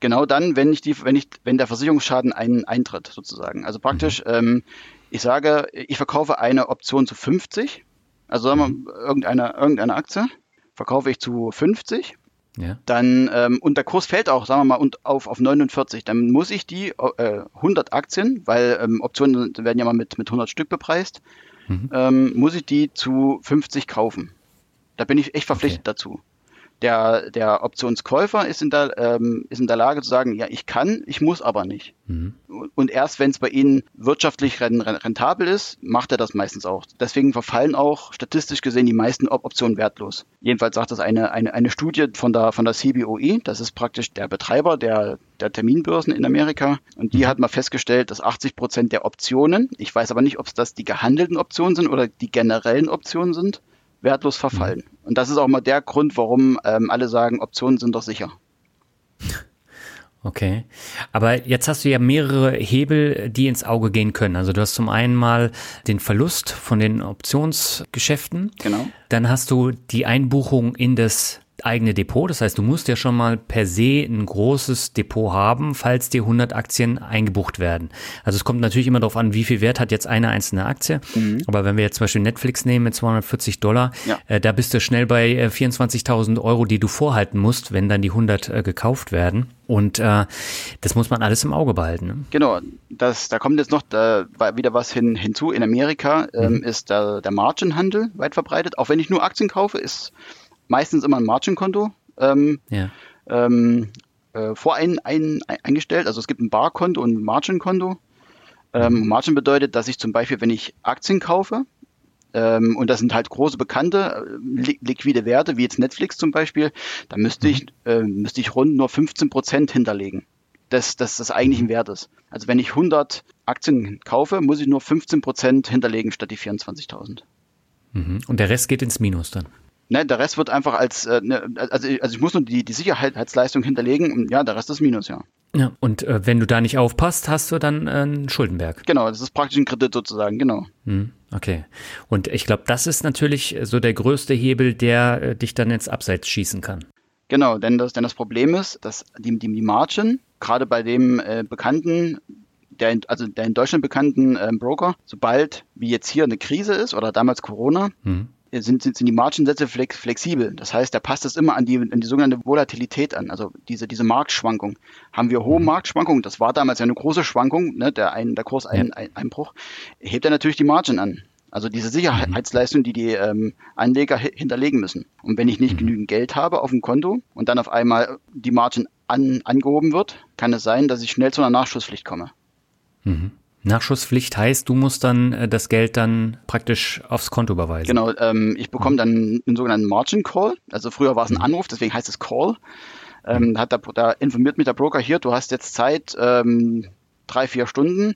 genau dann, wenn ich die, wenn ich, wenn der Versicherungsschaden ein, eintritt, sozusagen. Also praktisch, mhm. ähm, ich sage, ich verkaufe eine Option zu 50, also sagen wir mhm. irgendeine, irgendeine Aktie, verkaufe ich zu 50. Ja. Dann, ähm, und der Kurs fällt auch, sagen wir mal, und auf, auf 49, dann muss ich die äh, 100 Aktien, weil ähm, Optionen werden ja mal mit, mit 100 Stück bepreist, mhm. ähm, muss ich die zu 50 kaufen. Da bin ich echt verpflichtet okay. dazu der, der Optionskäufer ist in, der, ähm, ist in der Lage zu sagen, ja, ich kann, ich muss aber nicht. Mhm. Und erst wenn es bei Ihnen wirtschaftlich rentabel ist, macht er das meistens auch. Deswegen verfallen auch statistisch gesehen die meisten Optionen wertlos. Jedenfalls sagt das eine, eine, eine Studie von der, von der CBOE, das ist praktisch der Betreiber der, der Terminbörsen in Amerika. Und die mhm. hat mal festgestellt, dass 80 Prozent der Optionen, ich weiß aber nicht, ob es das die gehandelten Optionen sind oder die generellen Optionen sind, wertlos verfallen. Mhm. Und das ist auch mal der Grund, warum ähm, alle sagen, Optionen sind doch sicher. Okay. Aber jetzt hast du ja mehrere Hebel, die ins Auge gehen können. Also du hast zum einen mal den Verlust von den Optionsgeschäften. Genau. Dann hast du die Einbuchung in das eigene Depot. Das heißt, du musst ja schon mal per se ein großes Depot haben, falls dir 100 Aktien eingebucht werden. Also es kommt natürlich immer darauf an, wie viel Wert hat jetzt eine einzelne Aktie. Mhm. Aber wenn wir jetzt zum Beispiel Netflix nehmen mit 240 Dollar, ja. äh, da bist du schnell bei äh, 24.000 Euro, die du vorhalten musst, wenn dann die 100 äh, gekauft werden. Und äh, das muss man alles im Auge behalten. Ne? Genau, das, da kommt jetzt noch da, wieder was hin, hinzu. In Amerika ähm, mhm. ist der, der Margenhandel weit verbreitet. Auch wenn ich nur Aktien kaufe, ist meistens immer ein Margin-Konto. Ähm, ja. ähm, äh, vorein ein, eingestellt. Also es gibt ein Barkonto und ein Margin-Konto. Ähm, Margin bedeutet, dass ich zum Beispiel, wenn ich Aktien kaufe, ähm, und das sind halt große bekannte äh, li liquide Werte, wie jetzt Netflix zum Beispiel, da müsste ich, äh, müsste ich rund nur 15 Prozent hinterlegen des, des, des eigentlichen Wertes. Also wenn ich 100 Aktien kaufe, muss ich nur 15 Prozent hinterlegen statt die 24.000. Mhm. Und der Rest geht ins Minus dann? Ne, der Rest wird einfach als, äh, ne, also, also ich muss nur die, die Sicherheitsleistung hinterlegen und ja, der Rest ist Minus, ja. Ja, und äh, wenn du da nicht aufpasst, hast du dann äh, einen Schuldenberg. Genau, das ist praktisch ein Kredit sozusagen, genau. Hm, okay. Und ich glaube, das ist natürlich so der größte Hebel, der äh, dich dann ins Abseits schießen kann. Genau, denn das, denn das Problem ist, dass die, die, die Margin, gerade bei dem äh, bekannten, der in, also der in Deutschland bekannten äh, Broker, sobald wie jetzt hier eine Krise ist oder damals Corona, hm sind, sind, sind die Margensätze flex, flexibel. Das heißt, der passt es immer an die, an die sogenannte Volatilität an, also diese, diese Marktschwankung. Haben wir hohe mhm. Marktschwankungen, das war damals ja eine große Schwankung, ne, der, ein, der Kurseinbruch, ja. hebt er natürlich die Margin an. Also diese Sicherheitsleistung, die die ähm, Anleger hinterlegen müssen. Und wenn ich nicht mhm. genügend Geld habe auf dem Konto und dann auf einmal die Margin an, angehoben wird, kann es sein, dass ich schnell zu einer Nachschusspflicht komme. Mhm. Nachschusspflicht heißt, du musst dann äh, das Geld dann praktisch aufs Konto überweisen. Genau, ähm, ich bekomme dann einen sogenannten Margin Call. Also früher war es ein mhm. Anruf, deswegen heißt es Call. Ähm, hat der, da informiert mich der Broker hier, du hast jetzt Zeit, ähm, drei, vier Stunden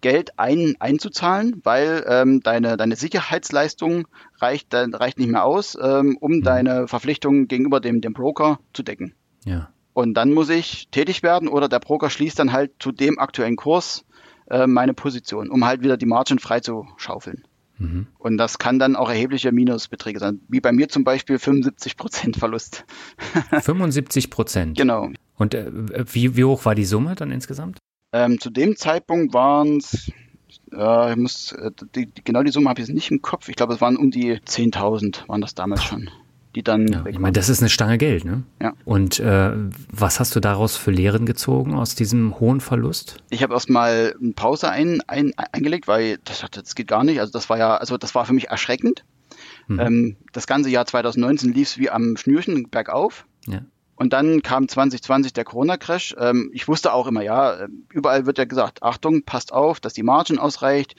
Geld ein, einzuzahlen, weil ähm, deine, deine Sicherheitsleistung reicht, reicht nicht mehr aus, ähm, um mhm. deine Verpflichtungen gegenüber dem, dem Broker zu decken. Ja. Und dann muss ich tätig werden oder der Broker schließt dann halt zu dem aktuellen Kurs äh, meine Position, um halt wieder die Margin frei zu schaufeln. Mhm. Und das kann dann auch erhebliche Minusbeträge sein, wie bei mir zum Beispiel 75 Prozent Verlust. *laughs* 75 Prozent? Genau. Und äh, wie, wie hoch war die Summe dann insgesamt? Ähm, zu dem Zeitpunkt waren es, äh, ich muss, äh, die, die, genau die Summe habe ich jetzt nicht im Kopf. Ich glaube, es waren um die 10.000, waren das damals schon die dann. Ja, ich meine, das ist eine Stange Geld, ne? Ja. Und äh, was hast du daraus für Lehren gezogen aus diesem hohen Verlust? Ich habe erstmal eine Pause ein, ein, eingelegt, weil das, das geht gar nicht. Also das war ja, also das war für mich erschreckend. Mhm. Ähm, das ganze Jahr 2019 lief es wie am Schnürchen bergauf. Ja. Und dann kam 2020 der Corona-Crash. Ähm, ich wusste auch immer, ja, überall wird ja gesagt, Achtung, passt auf, dass die Margin ausreicht.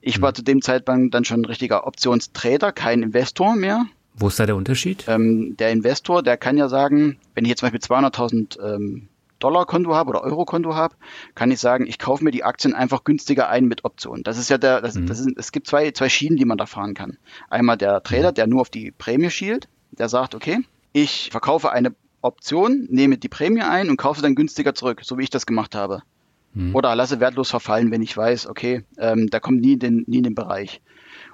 Ich war mhm. zu dem Zeitpunkt dann schon ein richtiger Optionstrader, kein Investor mehr. Wo ist da der Unterschied? Ähm, der Investor, der kann ja sagen, wenn ich jetzt zum Beispiel 200.000 ähm, Dollar Konto habe oder Euro Konto habe, kann ich sagen, ich kaufe mir die Aktien einfach günstiger ein mit Optionen. Das ist ja der, das, mhm. das ist, es gibt zwei, zwei Schienen, die man da fahren kann. Einmal der Trader, mhm. der nur auf die Prämie schielt, der sagt, okay, ich verkaufe eine Option, nehme die Prämie ein und kaufe dann günstiger zurück, so wie ich das gemacht habe. Mhm. Oder lasse wertlos verfallen, wenn ich weiß, okay, ähm, da kommt nie in den, nie in den Bereich.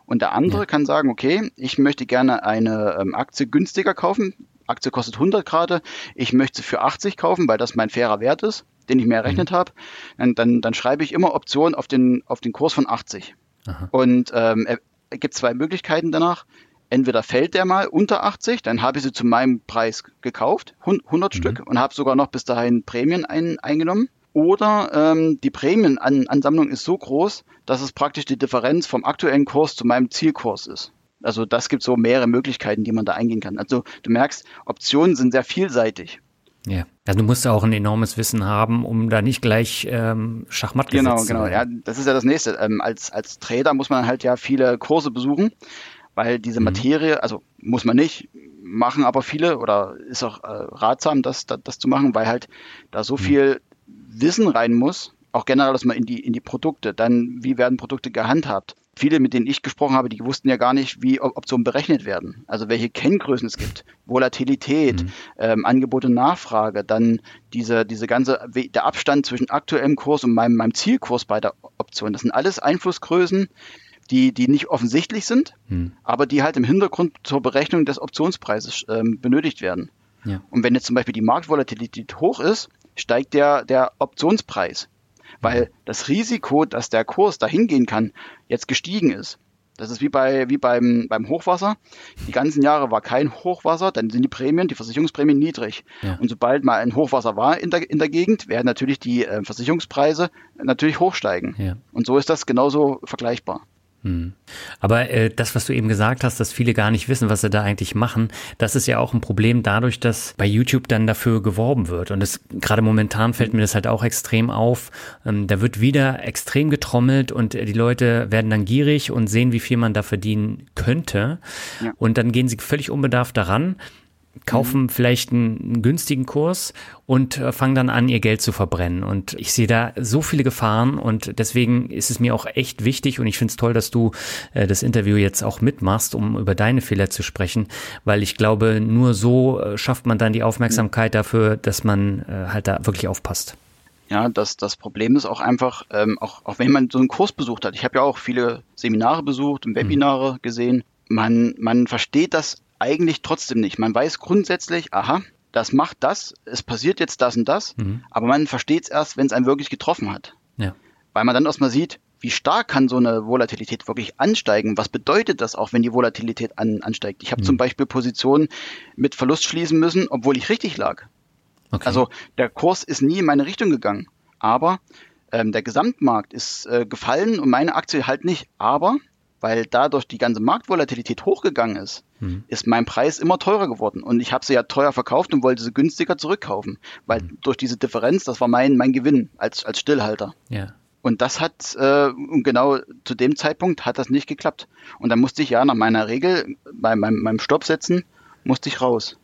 Und der andere ja. kann sagen, okay, ich möchte gerne eine ähm, Aktie günstiger kaufen. Aktie kostet 100 gerade. Ich möchte sie für 80 kaufen, weil das mein fairer Wert ist, den ich mir errechnet mhm. habe. Dann, dann, dann schreibe ich immer Option auf den, auf den Kurs von 80. Aha. Und ähm, es gibt zwei Möglichkeiten danach. Entweder fällt der mal unter 80, dann habe ich sie zu meinem Preis gekauft, 100 mhm. Stück, und habe sogar noch bis dahin Prämien ein, eingenommen. Oder ähm, die Prämienansammlung ist so groß, dass es praktisch die Differenz vom aktuellen Kurs zu meinem Zielkurs ist. Also das gibt so mehrere Möglichkeiten, die man da eingehen kann. Also du merkst, Optionen sind sehr vielseitig. Ja, also du musst auch ein enormes Wissen haben, um da nicht gleich ähm, Schachmatt Genau, genau. Ja, das ist ja das Nächste. Ähm, als, als Trader muss man halt ja viele Kurse besuchen, weil diese mhm. Materie, also muss man nicht, machen aber viele oder ist auch äh, ratsam, das, das, das zu machen, weil halt da so mhm. viel Wissen rein muss, auch generell erstmal in die, in die Produkte. Dann, wie werden Produkte gehandhabt? Viele, mit denen ich gesprochen habe, die wussten ja gar nicht, wie Optionen berechnet werden. Also welche Kenngrößen es gibt. Volatilität, mhm. ähm, Angebot und Nachfrage, dann diese, diese ganze, der Abstand zwischen aktuellem Kurs und meinem, meinem Zielkurs bei der Option. Das sind alles Einflussgrößen, die, die nicht offensichtlich sind, mhm. aber die halt im Hintergrund zur Berechnung des Optionspreises ähm, benötigt werden. Ja. Und wenn jetzt zum Beispiel die Marktvolatilität hoch ist, steigt der, der Optionspreis, weil das Risiko, dass der Kurs dahin gehen kann, jetzt gestiegen ist. Das ist wie, bei, wie beim, beim Hochwasser. Die ganzen Jahre war kein Hochwasser, dann sind die Prämien, die Versicherungsprämien niedrig. Ja. Und sobald mal ein Hochwasser war in der, in der Gegend, werden natürlich die äh, Versicherungspreise natürlich hochsteigen. Ja. Und so ist das genauso vergleichbar. Hm. Aber äh, das, was du eben gesagt hast, dass viele gar nicht wissen, was sie da eigentlich machen, das ist ja auch ein Problem dadurch, dass bei YouTube dann dafür geworben wird. Und das gerade momentan fällt mir das halt auch extrem auf. Ähm, da wird wieder extrem getrommelt und die Leute werden dann gierig und sehen, wie viel man da verdienen könnte. Ja. Und dann gehen sie völlig unbedarft daran kaufen mhm. vielleicht einen, einen, günstigen Kurs und äh, fangen dann an, ihr Geld zu verbrennen. Und ich sehe da so viele Gefahren und deswegen ist es mir auch echt wichtig und ich finde es toll, dass du äh, das Interview jetzt auch mitmachst, um über deine Fehler zu sprechen, weil ich glaube, nur so äh, schafft man dann die Aufmerksamkeit dafür, dass man äh, halt da wirklich aufpasst. Ja, das, das Problem ist auch einfach, ähm, auch, auch wenn man so einen Kurs besucht hat, ich habe ja auch viele Seminare besucht und mhm. Webinare mhm. gesehen, man, man versteht das eigentlich trotzdem nicht. Man weiß grundsätzlich, aha, das macht das, es passiert jetzt das und das, mhm. aber man versteht es erst, wenn es einen wirklich getroffen hat. Ja. Weil man dann erstmal sieht, wie stark kann so eine Volatilität wirklich ansteigen? Was bedeutet das auch, wenn die Volatilität an, ansteigt? Ich habe mhm. zum Beispiel Positionen mit Verlust schließen müssen, obwohl ich richtig lag. Okay. Also der Kurs ist nie in meine Richtung gegangen, aber ähm, der Gesamtmarkt ist äh, gefallen und meine Aktie halt nicht. Aber weil dadurch die ganze Marktvolatilität hochgegangen ist, mhm. ist mein Preis immer teurer geworden. Und ich habe sie ja teuer verkauft und wollte sie günstiger zurückkaufen, weil mhm. durch diese Differenz, das war mein, mein Gewinn als, als Stillhalter. Ja. Und das hat, äh, genau zu dem Zeitpunkt hat das nicht geklappt. Und dann musste ich ja nach meiner Regel bei meinem, meinem Stopp setzen, musste ich raus.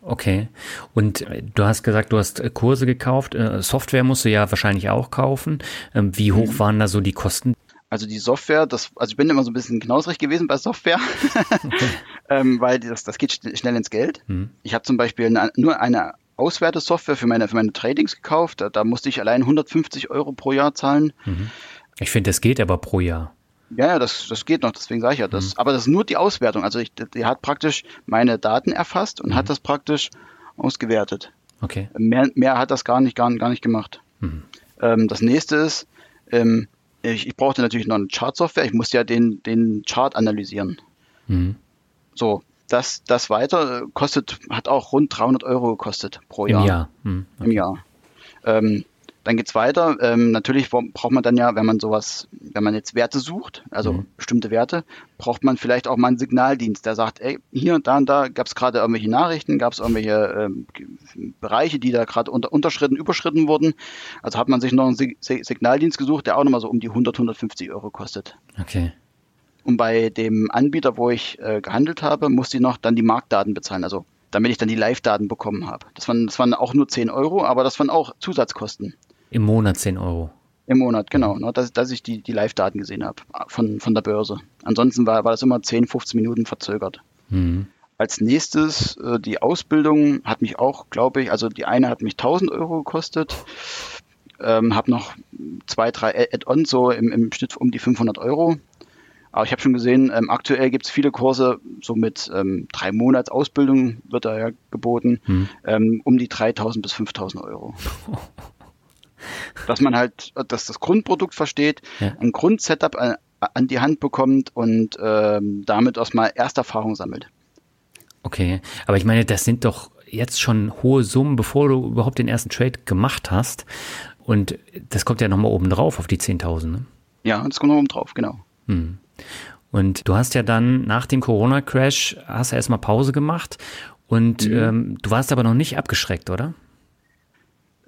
Okay. Und äh, du hast gesagt, du hast äh, Kurse gekauft. Äh, Software musst du ja wahrscheinlich auch kaufen. Ähm, wie hoch mhm. waren da so die Kosten? Also die Software, das, also ich bin immer so ein bisschen knausrig gewesen bei Software, okay. *laughs* *laughs* ähm, weil das, das geht schnell ins Geld. Mhm. Ich habe zum Beispiel eine, nur eine Auswertesoftware für meine, für meine Tradings gekauft. Da, da, musste ich allein 150 Euro pro Jahr zahlen. Mhm. Ich finde, das geht aber pro Jahr. Ja, ja, das, das geht noch, deswegen sage ich ja das. Mhm. Aber das ist nur die Auswertung. Also ich, die hat praktisch meine Daten erfasst und hat mhm. das praktisch ausgewertet. Okay. Mehr, mehr hat das gar nicht, gar, gar nicht gemacht. Mhm. Ähm, das nächste ist, ähm, ich, ich brauchte natürlich noch eine Chart-Software. Ich musste ja den, den Chart analysieren. Mhm. So, das, das weiter kostet, hat auch rund 300 Euro gekostet pro Jahr. Im Jahr. Mhm. Okay. Im Jahr. Ähm, dann geht's weiter. Ähm, natürlich braucht man dann ja, wenn man sowas, wenn man jetzt Werte sucht, also mhm. bestimmte Werte, braucht man vielleicht auch mal einen Signaldienst, der sagt, ey, hier und da und da gab es gerade irgendwelche Nachrichten, gab es irgendwelche ähm, Bereiche, die da gerade unter, unterschritten, überschritten wurden. Also hat man sich noch einen Sig Signaldienst gesucht, der auch nochmal so um die 100, 150 Euro kostet. Okay. Und bei dem Anbieter, wo ich äh, gehandelt habe, musste ich noch dann die Marktdaten bezahlen, also damit ich dann die Live-Daten bekommen habe. Das waren, das waren auch nur 10 Euro, aber das waren auch Zusatzkosten. Im Monat 10 Euro. Im Monat, genau. Ne, dass, dass ich die, die Live-Daten gesehen habe von, von der Börse. Ansonsten war, war das immer 10, 15 Minuten verzögert. Mhm. Als nächstes, äh, die Ausbildung hat mich auch, glaube ich, also die eine hat mich 1000 Euro gekostet. Ähm, habe noch zwei, drei Add-ons so im, im Schnitt um die 500 Euro. Aber ich habe schon gesehen, ähm, aktuell gibt es viele Kurse, so mit ähm, drei Monats Ausbildung wird da ja geboten, hm. ähm, um die 3000 bis 5000 Euro. *laughs* dass man halt, dass das Grundprodukt versteht, ja. ein Grundsetup an, an, die Hand bekommt und ähm, damit erstmal Ersterfahrung sammelt. Okay, aber ich meine, das sind doch jetzt schon hohe Summen, bevor du überhaupt den ersten Trade gemacht hast. Und das kommt ja nochmal oben drauf auf die 10.000. Ne? Ja, das kommt noch oben drauf, genau. Hm. Und du hast ja dann nach dem Corona-Crash, hast du erstmal Pause gemacht und mhm. ähm, du warst aber noch nicht abgeschreckt, oder?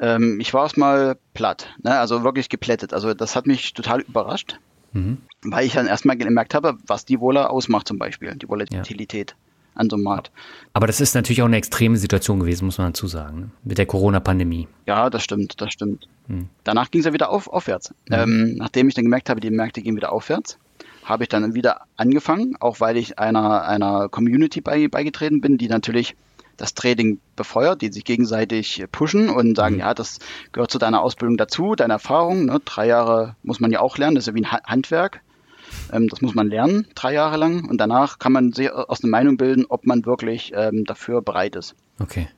Ähm, ich war erstmal platt, ne? also wirklich geplättet. Also das hat mich total überrascht, mhm. weil ich dann erstmal gemerkt habe, was die Wohler ausmacht zum Beispiel, die Volatilität. Ja. An so einem Markt. Aber das ist natürlich auch eine extreme Situation gewesen, muss man dazu sagen, ne? mit der Corona-Pandemie. Ja, das stimmt, das stimmt. Mhm. Danach ging es ja wieder auf, aufwärts. Mhm. Ähm, nachdem ich dann gemerkt habe, die Märkte gehen wieder aufwärts, habe ich dann wieder angefangen, auch weil ich einer, einer Community bei, beigetreten bin, die natürlich das Trading befeuert, die sich gegenseitig pushen und sagen, mhm. ja, das gehört zu deiner Ausbildung dazu, deine Erfahrung. Ne? Drei Jahre muss man ja auch lernen, das ist ja wie ein Handwerk. Ähm, das muss man lernen, drei Jahre lang. Und danach kann man sich aus einer Meinung bilden, ob man wirklich ähm, dafür bereit ist. Okay.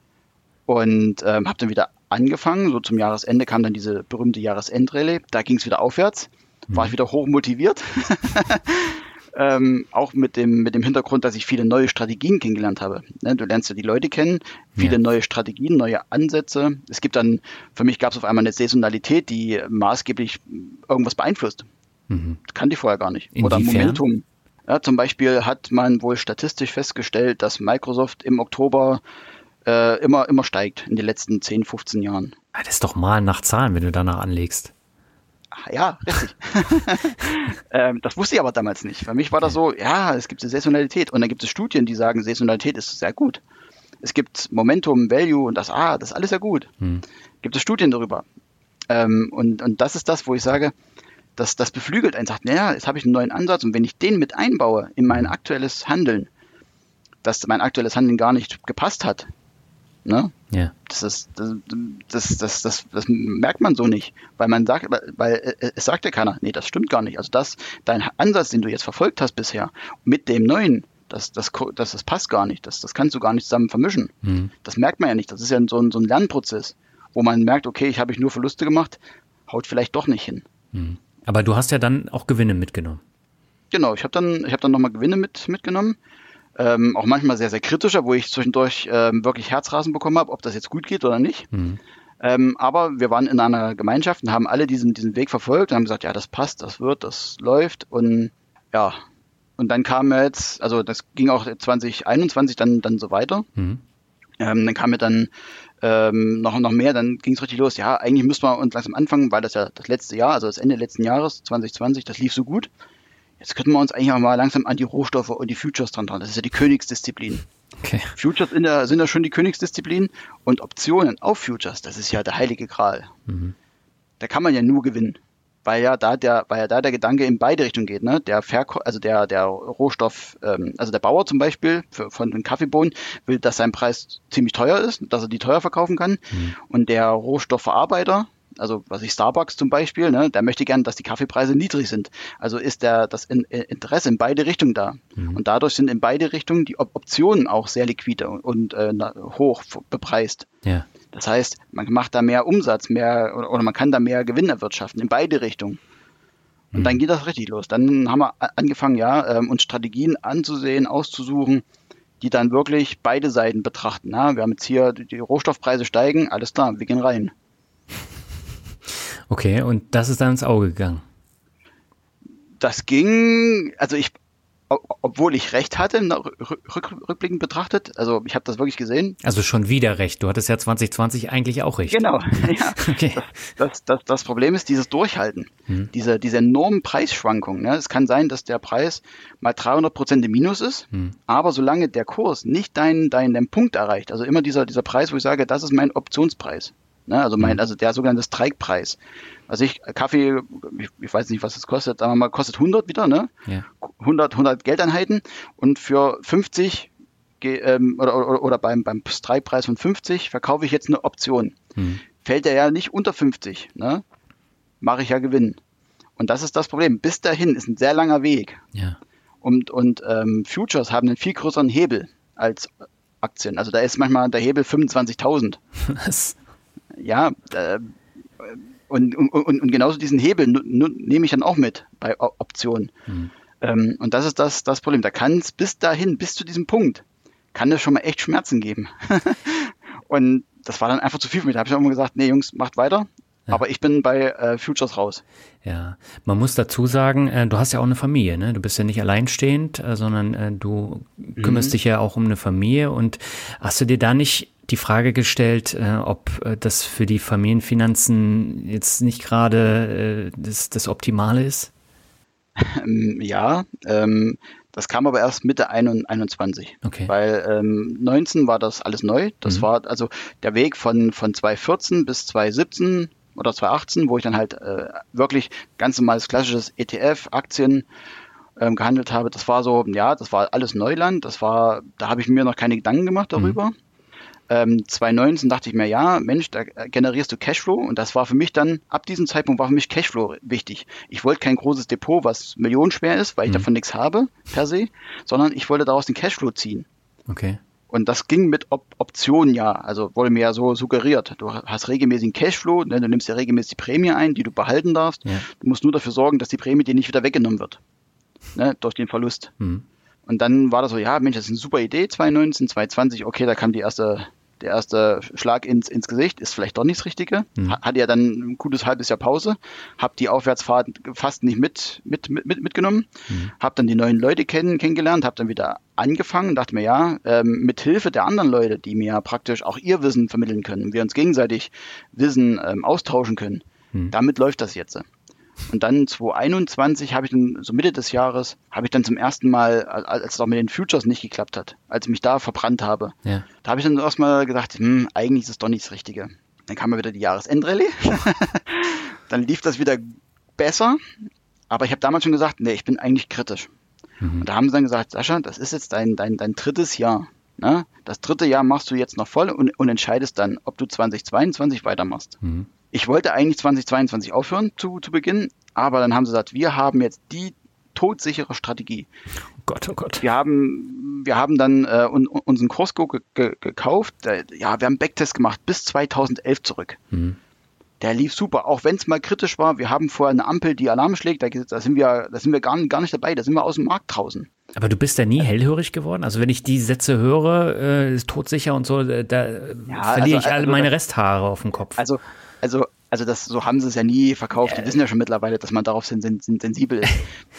Und ähm, habe dann wieder angefangen. So zum Jahresende kam dann diese berühmte Jahresendrallye. Da ging es wieder aufwärts. War mhm. ich wieder hoch motiviert. *laughs* ähm, auch mit dem, mit dem Hintergrund, dass ich viele neue Strategien kennengelernt habe. Ne, du lernst ja die Leute kennen, viele ja. neue Strategien, neue Ansätze. Es gibt dann, für mich gab es auf einmal eine Saisonalität, die maßgeblich irgendwas beeinflusst. Mhm. Kannte ich vorher gar nicht. Inwiefern? Oder Momentum. Ja, zum Beispiel hat man wohl statistisch festgestellt, dass Microsoft im Oktober äh, immer, immer steigt in den letzten 10, 15 Jahren. Ah, das ist doch mal nach Zahlen, wenn du danach anlegst. Ach, ja, richtig. *laughs* ähm, das wusste ich aber damals nicht. Für mich war das so, ja, es gibt eine Saisonalität und dann gibt es Studien, die sagen, Saisonalität ist sehr gut. Es gibt Momentum, Value und das, ah, das ist alles sehr gut. Hm. Gibt es Studien darüber. Ähm, und, und das ist das, wo ich sage, das, das beflügelt einen, sagt, naja, jetzt habe ich einen neuen Ansatz und wenn ich den mit einbaue in mein aktuelles Handeln, dass mein aktuelles Handeln gar nicht gepasst hat, ne? Ja. Das, ist, das, das, das, das, das merkt man so nicht, weil man sagt, weil es sagt ja keiner, nee, das stimmt gar nicht. Also das, dein Ansatz, den du jetzt verfolgt hast bisher, mit dem neuen, das, das, das, das passt gar nicht. Das, das kannst du gar nicht zusammen vermischen. Mhm. Das merkt man ja nicht. Das ist ja so ein, so ein Lernprozess, wo man merkt, okay, ich habe ich nur Verluste gemacht, haut vielleicht doch nicht hin. Mhm. Aber du hast ja dann auch Gewinne mitgenommen. Genau, ich habe dann, ich habe dann nochmal Gewinne mit, mitgenommen. Ähm, auch manchmal sehr, sehr kritischer, wo ich zwischendurch ähm, wirklich Herzrasen bekommen habe, ob das jetzt gut geht oder nicht. Mhm. Ähm, aber wir waren in einer Gemeinschaft und haben alle diesen, diesen Weg verfolgt und haben gesagt, ja, das passt, das wird, das läuft. Und ja, und dann kam jetzt, also das ging auch 2021 dann, dann so weiter. Mhm. Ähm, dann kam mir dann ähm, noch, noch mehr, dann ging es richtig los. Ja, eigentlich müssten wir uns langsam anfangen, weil das ja das letzte Jahr, also das Ende letzten Jahres, 2020, das lief so gut. Jetzt könnten wir uns eigentlich mal langsam an die Rohstoffe und die Futures dran dran. Das ist ja die Königsdisziplin. Okay. Futures in der, sind ja schon die Königsdisziplin und Optionen auf Futures, das ist ja der heilige Gral. Mhm. Da kann man ja nur gewinnen weil ja da der, weil ja da der Gedanke in beide Richtungen geht, ne? Der Verko also der, der Rohstoff, ähm, also der Bauer zum Beispiel für, von den Kaffeebohnen will, dass sein Preis ziemlich teuer ist, dass er die teuer verkaufen kann. Mhm. Und der Rohstoffverarbeiter, also was ich Starbucks zum Beispiel, ne, der möchte gern, dass die Kaffeepreise niedrig sind. Also ist der das in, Interesse in beide Richtungen da. Mhm. Und dadurch sind in beide Richtungen die Optionen auch sehr liquide und äh, hoch bepreist. Ja. Das heißt, man macht da mehr Umsatz, mehr oder, oder man kann da mehr Gewinn erwirtschaften in beide Richtungen. Und mhm. dann geht das richtig los. Dann haben wir angefangen, ja, ähm, uns Strategien anzusehen, auszusuchen, die dann wirklich beide Seiten betrachten. Ja, wir haben jetzt hier die Rohstoffpreise steigen, alles klar, wir gehen rein. Okay, und das ist dann ins Auge gegangen. Das ging, also ich obwohl ich recht hatte, rück, rückblickend betrachtet. Also ich habe das wirklich gesehen. Also schon wieder recht. Du hattest ja 2020 eigentlich auch recht. Genau. *laughs* Ja. okay. Das, das, das, Problem ist dieses Durchhalten, hm. diese, diese enormen Preisschwankungen. Ne? Es kann sein, dass der Preis mal 300 Prozent im Minus ist, hm. aber solange der Kurs nicht deinen, deinen, deinen Punkt erreicht, also immer dieser, dieser Preis, wo ich sage, das ist mein Optionspreis. Ne? Also mein, hm. also der sogenannte Strike-Preis. Also ich, Kaffee, ich, ich, weiß nicht, was es kostet, sagen wir mal, kostet 100 wieder, ne? Ja. 100, 100 Geldeinheiten und für 50 ähm, oder, oder, oder beim, beim Streitpreis von 50 verkaufe ich jetzt eine Option. Hm. Fällt der ja nicht unter 50, ne? Mache ich ja Gewinn. Und das ist das Problem. Bis dahin ist ein sehr langer Weg. Ja. Und, und ähm, Futures haben einen viel größeren Hebel als Aktien. Also da ist manchmal der Hebel 25.000. *laughs* Was? Ja, äh, und, und, und genauso diesen Hebel nehme ich dann auch mit bei Optionen. Mhm. Ähm, und das ist das, das Problem. Da kann es bis dahin, bis zu diesem Punkt, kann es schon mal echt Schmerzen geben. *laughs* und das war dann einfach zu viel für mich. Da habe ich auch immer gesagt, nee Jungs, macht weiter. Ja. Aber ich bin bei äh, Futures raus. Ja, man muss dazu sagen, äh, du hast ja auch eine Familie, ne? Du bist ja nicht alleinstehend, äh, sondern äh, du kümmerst mhm. dich ja auch um eine Familie. Und hast du dir da nicht die Frage gestellt, äh, ob äh, das für die Familienfinanzen jetzt nicht gerade äh, das, das Optimale ist? Ähm, ja, ähm, das kam aber erst Mitte 21. Okay. Weil ähm, 19 war das alles neu. Das mhm. war also der Weg von, von 2014 bis 2017 oder 2018, wo ich dann halt äh, wirklich ganz normales klassisches ETF, Aktien ähm, gehandelt habe. Das war so, ja, das war alles Neuland. Das war, da habe ich mir noch keine Gedanken gemacht darüber. Mhm ähm, 2019 dachte ich mir, ja, Mensch, da generierst du Cashflow und das war für mich dann, ab diesem Zeitpunkt war für mich Cashflow wichtig. Ich wollte kein großes Depot, was millionenschwer ist, weil ich mhm. davon nichts habe, per se, sondern ich wollte daraus den Cashflow ziehen. Okay. Und das ging mit Op Optionen ja, also wurde mir ja so suggeriert. Du hast regelmäßigen Cashflow, ne, du nimmst ja regelmäßig die Prämie ein, die du behalten darfst. Ja. Du musst nur dafür sorgen, dass die Prämie dir nicht wieder weggenommen wird. Ne, durch den Verlust. Mhm. Und dann war das so, ja, Mensch, das ist eine super Idee, 2019, 2020, okay, da kam die erste der erste Schlag ins, ins Gesicht ist vielleicht doch nicht das Richtige. Mhm. Hatte ja dann ein gutes halbes Jahr Pause, habe die Aufwärtsfahrt fast nicht mit, mit, mit, mitgenommen, mhm. habe dann die neuen Leute kennen, kennengelernt, habe dann wieder angefangen, dachte mir, ja, ähm, mit Hilfe der anderen Leute, die mir praktisch auch ihr Wissen vermitteln können und wir uns gegenseitig Wissen ähm, austauschen können, mhm. damit läuft das jetzt. Und dann 2021 habe ich dann, so Mitte des Jahres, habe ich dann zum ersten Mal, als es auch mit den Futures nicht geklappt hat, als ich mich da verbrannt habe, ja. da habe ich dann erstmal gedacht, hm, eigentlich ist es doch nicht das Richtige. Dann kam ja wieder die Jahresendrallye. *laughs* dann lief das wieder besser. Aber ich habe damals schon gesagt, nee, ich bin eigentlich kritisch. Mhm. Und da haben sie dann gesagt, Sascha, das ist jetzt dein, dein, dein drittes Jahr. Ne? Das dritte Jahr machst du jetzt noch voll und, und entscheidest dann, ob du 2022 weitermachst. Mhm. Ich wollte eigentlich 2022 aufhören zu, zu Beginn, aber dann haben sie gesagt, wir haben jetzt die todsichere Strategie. Oh Gott, oh Gott. Wir haben, wir haben dann äh, un, unseren Costco ge, ge, gekauft. Äh, ja, wir haben einen Backtest gemacht bis 2011 zurück. Mhm. Der lief super, auch wenn es mal kritisch war. Wir haben vorher eine Ampel, die Alarm schlägt. Da, da sind wir, da sind wir gar, gar nicht dabei. Da sind wir aus dem Markt draußen. Aber du bist da nie hellhörig geworden? Also wenn ich die Sätze höre, äh, ist todsicher und so, da ja, verliere also, ich alle also, meine Resthaare auf dem Kopf. Also also, also das, so haben sie es ja nie verkauft. Die wissen ja schon mittlerweile, dass man darauf sen, sen, sensibel ist.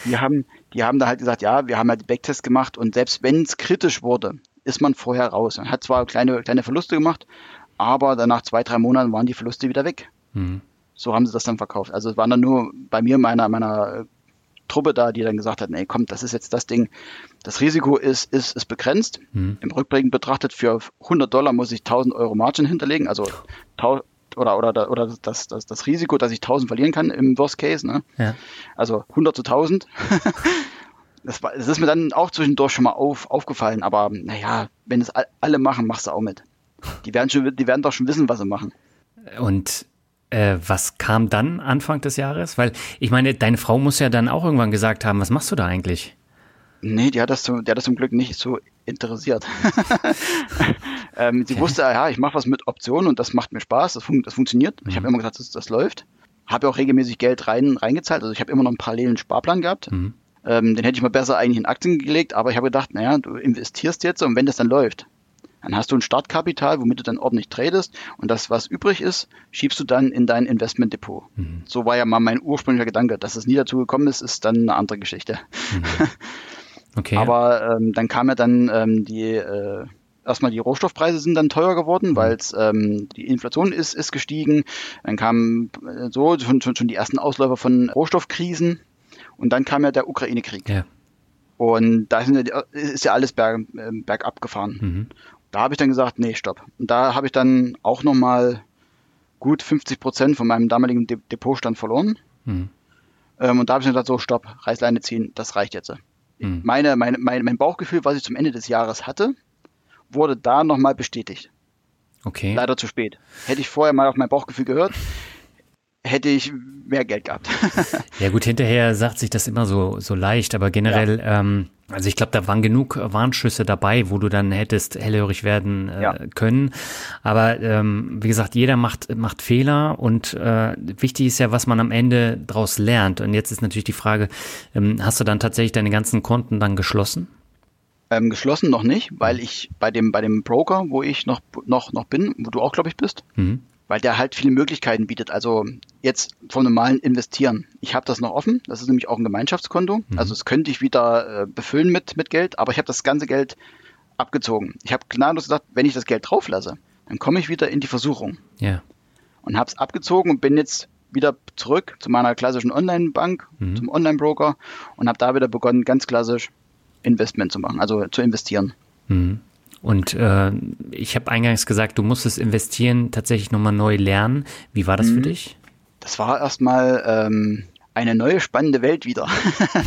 Die haben, die haben da halt gesagt, ja, wir haben halt Backtests gemacht und selbst wenn es kritisch wurde, ist man vorher raus. Man hat zwar kleine, kleine Verluste gemacht, aber dann nach zwei, drei Monaten waren die Verluste wieder weg. Mhm. So haben sie das dann verkauft. Also es waren dann nur bei mir, meiner, meiner Truppe da, die dann gesagt hat, nee, komm, das ist jetzt das Ding. Das Risiko ist, ist, ist begrenzt. Mhm. Im Rückblick betrachtet, für 100 Dollar muss ich 1000 Euro Margin hinterlegen, also oder, oder, oder das, das, das Risiko, dass ich 1000 verlieren kann im Worst Case. Ne? Ja. Also 100 zu 1000. *laughs* das, war, das ist mir dann auch zwischendurch schon mal auf, aufgefallen, aber naja, wenn es alle machen, machst du auch mit. Die werden, schon, die werden doch schon wissen, was sie machen. Und äh, was kam dann Anfang des Jahres? Weil ich meine, deine Frau muss ja dann auch irgendwann gesagt haben, was machst du da eigentlich? Nee, die hat das, zum, die hat das zum Glück nicht so interessiert. *laughs* ähm, sie okay. wusste, ja, ich mache was mit Optionen und das macht mir Spaß, das, fun das funktioniert. Mhm. Ich habe immer gesagt, das, das läuft. Habe auch regelmäßig Geld rein, reingezahlt. Also ich habe immer noch einen parallelen Sparplan gehabt. Mhm. Ähm, den hätte ich mal besser eigentlich in Aktien gelegt, aber ich habe gedacht, naja, du investierst jetzt und wenn das dann läuft, dann hast du ein Startkapital, womit du dann ordentlich tradest und das, was übrig ist, schiebst du dann in dein Investmentdepot. Mhm. So war ja mal mein ursprünglicher Gedanke. Dass es nie dazu gekommen ist, ist dann eine andere Geschichte. Mhm. *laughs* Okay. Aber ähm, dann kam ja dann ähm, die äh, erstmal die Rohstoffpreise sind dann teuer geworden, mhm. weil es ähm, die Inflation ist, ist gestiegen. Dann kamen äh, so schon, schon, schon die ersten Ausläufer von Rohstoffkrisen und dann kam ja der Ukraine-Krieg. Ja. Und da ja, ist ja alles berg, äh, bergab gefahren. Mhm. Da habe ich dann gesagt, nee, stopp. Und da habe ich dann auch nochmal gut 50 Prozent von meinem damaligen De Depotstand verloren. Mhm. Ähm, und da habe ich dann gesagt, so, stopp, Reißleine ziehen, das reicht jetzt. Mhm. Meine, meine, mein, mein Bauchgefühl, was ich zum Ende des Jahres hatte, wurde da nochmal bestätigt. Okay. Leider zu spät. Hätte ich vorher mal auf mein Bauchgefühl gehört, hätte ich mehr Geld gehabt. *laughs* ja gut, hinterher sagt sich das immer so, so leicht, aber generell, ja. ähm, also ich glaube, da waren genug Warnschüsse dabei, wo du dann hättest hellhörig werden äh, ja. können. Aber ähm, wie gesagt, jeder macht, macht Fehler und äh, wichtig ist ja, was man am Ende daraus lernt. Und jetzt ist natürlich die Frage, ähm, hast du dann tatsächlich deine ganzen Konten dann geschlossen? Ähm, geschlossen noch nicht, weil ich bei dem, bei dem Broker, wo ich noch, noch, noch bin, wo du auch, glaube ich, bist, mhm weil der halt viele Möglichkeiten bietet. Also jetzt vom normalen Investieren. Ich habe das noch offen. Das ist nämlich auch ein Gemeinschaftskonto. Mhm. Also das könnte ich wieder äh, befüllen mit, mit Geld, aber ich habe das ganze Geld abgezogen. Ich habe gnadenlos gesagt, wenn ich das Geld drauf lasse, dann komme ich wieder in die Versuchung. Ja. Und habe es abgezogen und bin jetzt wieder zurück zu meiner klassischen Online-Bank, mhm. zum Online-Broker und habe da wieder begonnen, ganz klassisch Investment zu machen, also zu investieren. Mhm. Und äh, ich habe eingangs gesagt, du musstest investieren, tatsächlich nochmal neu lernen. Wie war das mhm. für dich? Das war erstmal ähm, eine neue spannende Welt wieder.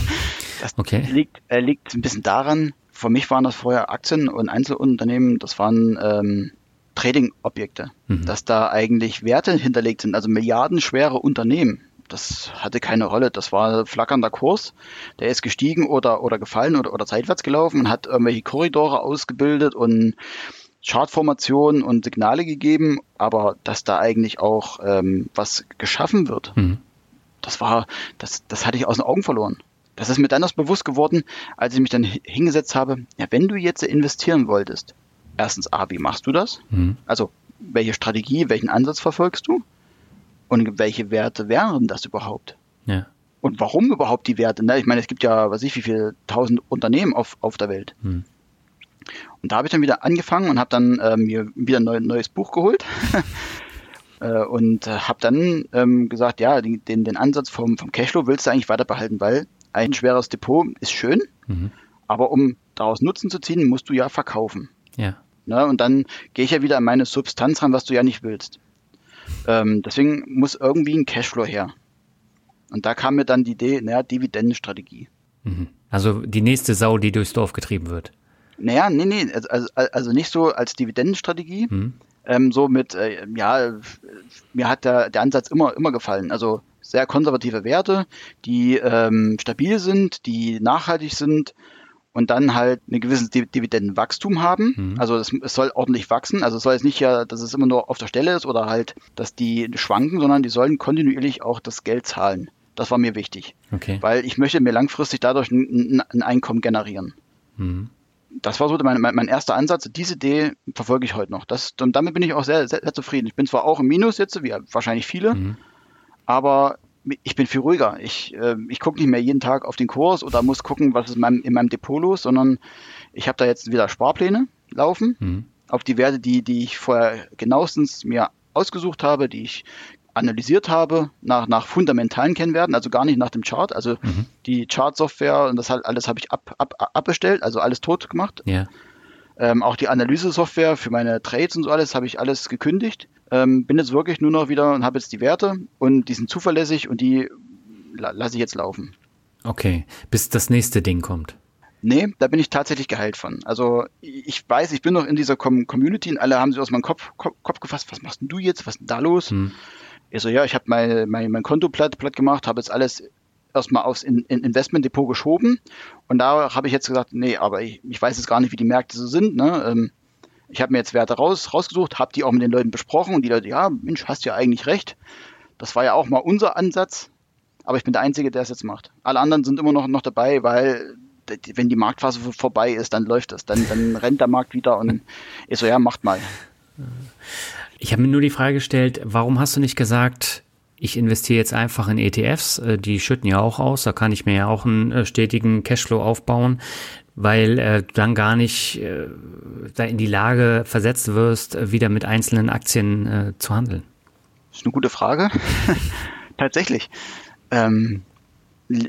*laughs* das okay. liegt, äh, liegt ein bisschen daran, für mich waren das vorher Aktien und Einzelunternehmen, das waren ähm, Trading-Objekte, mhm. dass da eigentlich Werte hinterlegt sind, also milliardenschwere Unternehmen das hatte keine Rolle. Das war flackernder Kurs. Der ist gestiegen oder, oder gefallen oder, oder seitwärts gelaufen und hat irgendwelche Korridore ausgebildet und Chartformationen und Signale gegeben, aber dass da eigentlich auch ähm, was geschaffen wird, mhm. das war, das, das hatte ich aus den Augen verloren. Das ist mir dann erst bewusst geworden, als ich mich dann hingesetzt habe, ja, wenn du jetzt investieren wolltest, erstens A, wie machst du das? Mhm. Also welche Strategie, welchen Ansatz verfolgst du? Und welche Werte wären das überhaupt? Ja. Und warum überhaupt die Werte? Ne? Ich meine, es gibt ja, weiß ich, wie viele tausend Unternehmen auf, auf der Welt. Mhm. Und da habe ich dann wieder angefangen und habe dann ähm, mir wieder ein neu, neues Buch geholt *laughs* äh, und äh, habe dann ähm, gesagt, ja, den, den, den Ansatz vom, vom Cashflow willst du eigentlich weiter behalten, weil ein schweres Depot ist schön, mhm. aber um daraus Nutzen zu ziehen, musst du ja verkaufen. Ja. Ne? Und dann gehe ich ja wieder an meine Substanz ran, was du ja nicht willst. Ähm, deswegen muss irgendwie ein Cashflow her. Und da kam mir dann die Idee, naja, Dividendenstrategie. Mhm. Also die nächste Sau, die durchs Dorf getrieben wird. Naja, nee, nee, also, also, also nicht so als Dividendenstrategie, mhm. ähm, so mit, äh, ja, mir hat der, der Ansatz immer, immer gefallen. Also sehr konservative Werte, die ähm, stabil sind, die nachhaltig sind und dann halt ein gewisses Dividendenwachstum haben. Mhm. Also es, es, soll ordentlich wachsen. Also es soll jetzt nicht ja, dass es immer nur auf der Stelle ist oder halt, dass die schwanken, sondern die sollen kontinuierlich auch das Geld zahlen. Das war mir wichtig. Okay. Weil ich möchte mir langfristig dadurch ein, ein Einkommen generieren. Mhm. Das war so mein, mein, mein, erster Ansatz. Diese Idee verfolge ich heute noch. Das, und damit bin ich auch sehr, sehr, sehr zufrieden. Ich bin zwar auch im Minus jetzt, wie wahrscheinlich viele, mhm. aber ich bin viel ruhiger. Ich, äh, ich gucke nicht mehr jeden Tag auf den Kurs oder muss gucken, was ist in meinem, in meinem Depot los, sondern ich habe da jetzt wieder Sparpläne laufen mhm. auf die Werte, die, die ich vorher genauestens mir ausgesucht habe, die ich analysiert habe nach, nach fundamentalen Kennwerten, also gar nicht nach dem Chart. Also mhm. die Chart-Software und das halt alles habe ich ab, ab, abbestellt, also alles tot gemacht. Ja. Ähm, auch die Analyse-Software für meine Trades und so alles habe ich alles gekündigt. Ähm, bin jetzt wirklich nur noch wieder und habe jetzt die Werte und die sind zuverlässig und die la lasse ich jetzt laufen. Okay, bis das nächste Ding kommt. Nee, da bin ich tatsächlich geheilt von. Also ich weiß, ich bin noch in dieser Com Community und alle haben sich aus meinem Kopf, Kopf, Kopf gefasst, was machst denn du jetzt, was ist denn da los? Hm. Ich so, ja, ich habe mein, mein, mein Konto platt, platt gemacht, habe jetzt alles erstmal aufs in, in Investmentdepot geschoben und da habe ich jetzt gesagt, nee, aber ich, ich weiß jetzt gar nicht, wie die Märkte so sind. Ne? Ähm, ich habe mir jetzt Werte raus, rausgesucht, habe die auch mit den Leuten besprochen und die Leute, ja, Mensch, hast ja eigentlich recht. Das war ja auch mal unser Ansatz, aber ich bin der Einzige, der es jetzt macht. Alle anderen sind immer noch, noch dabei, weil wenn die Marktphase vorbei ist, dann läuft das. Dann, dann rennt der Markt wieder und ich so, ja, macht mal. Ich habe mir nur die Frage gestellt, warum hast du nicht gesagt, ich investiere jetzt einfach in ETFs, äh, die schütten ja auch aus, da kann ich mir ja auch einen äh, stetigen Cashflow aufbauen, weil äh, du dann gar nicht äh, da in die Lage versetzt wirst, äh, wieder mit einzelnen Aktien äh, zu handeln. Das ist eine gute Frage. *laughs* Tatsächlich. Ähm,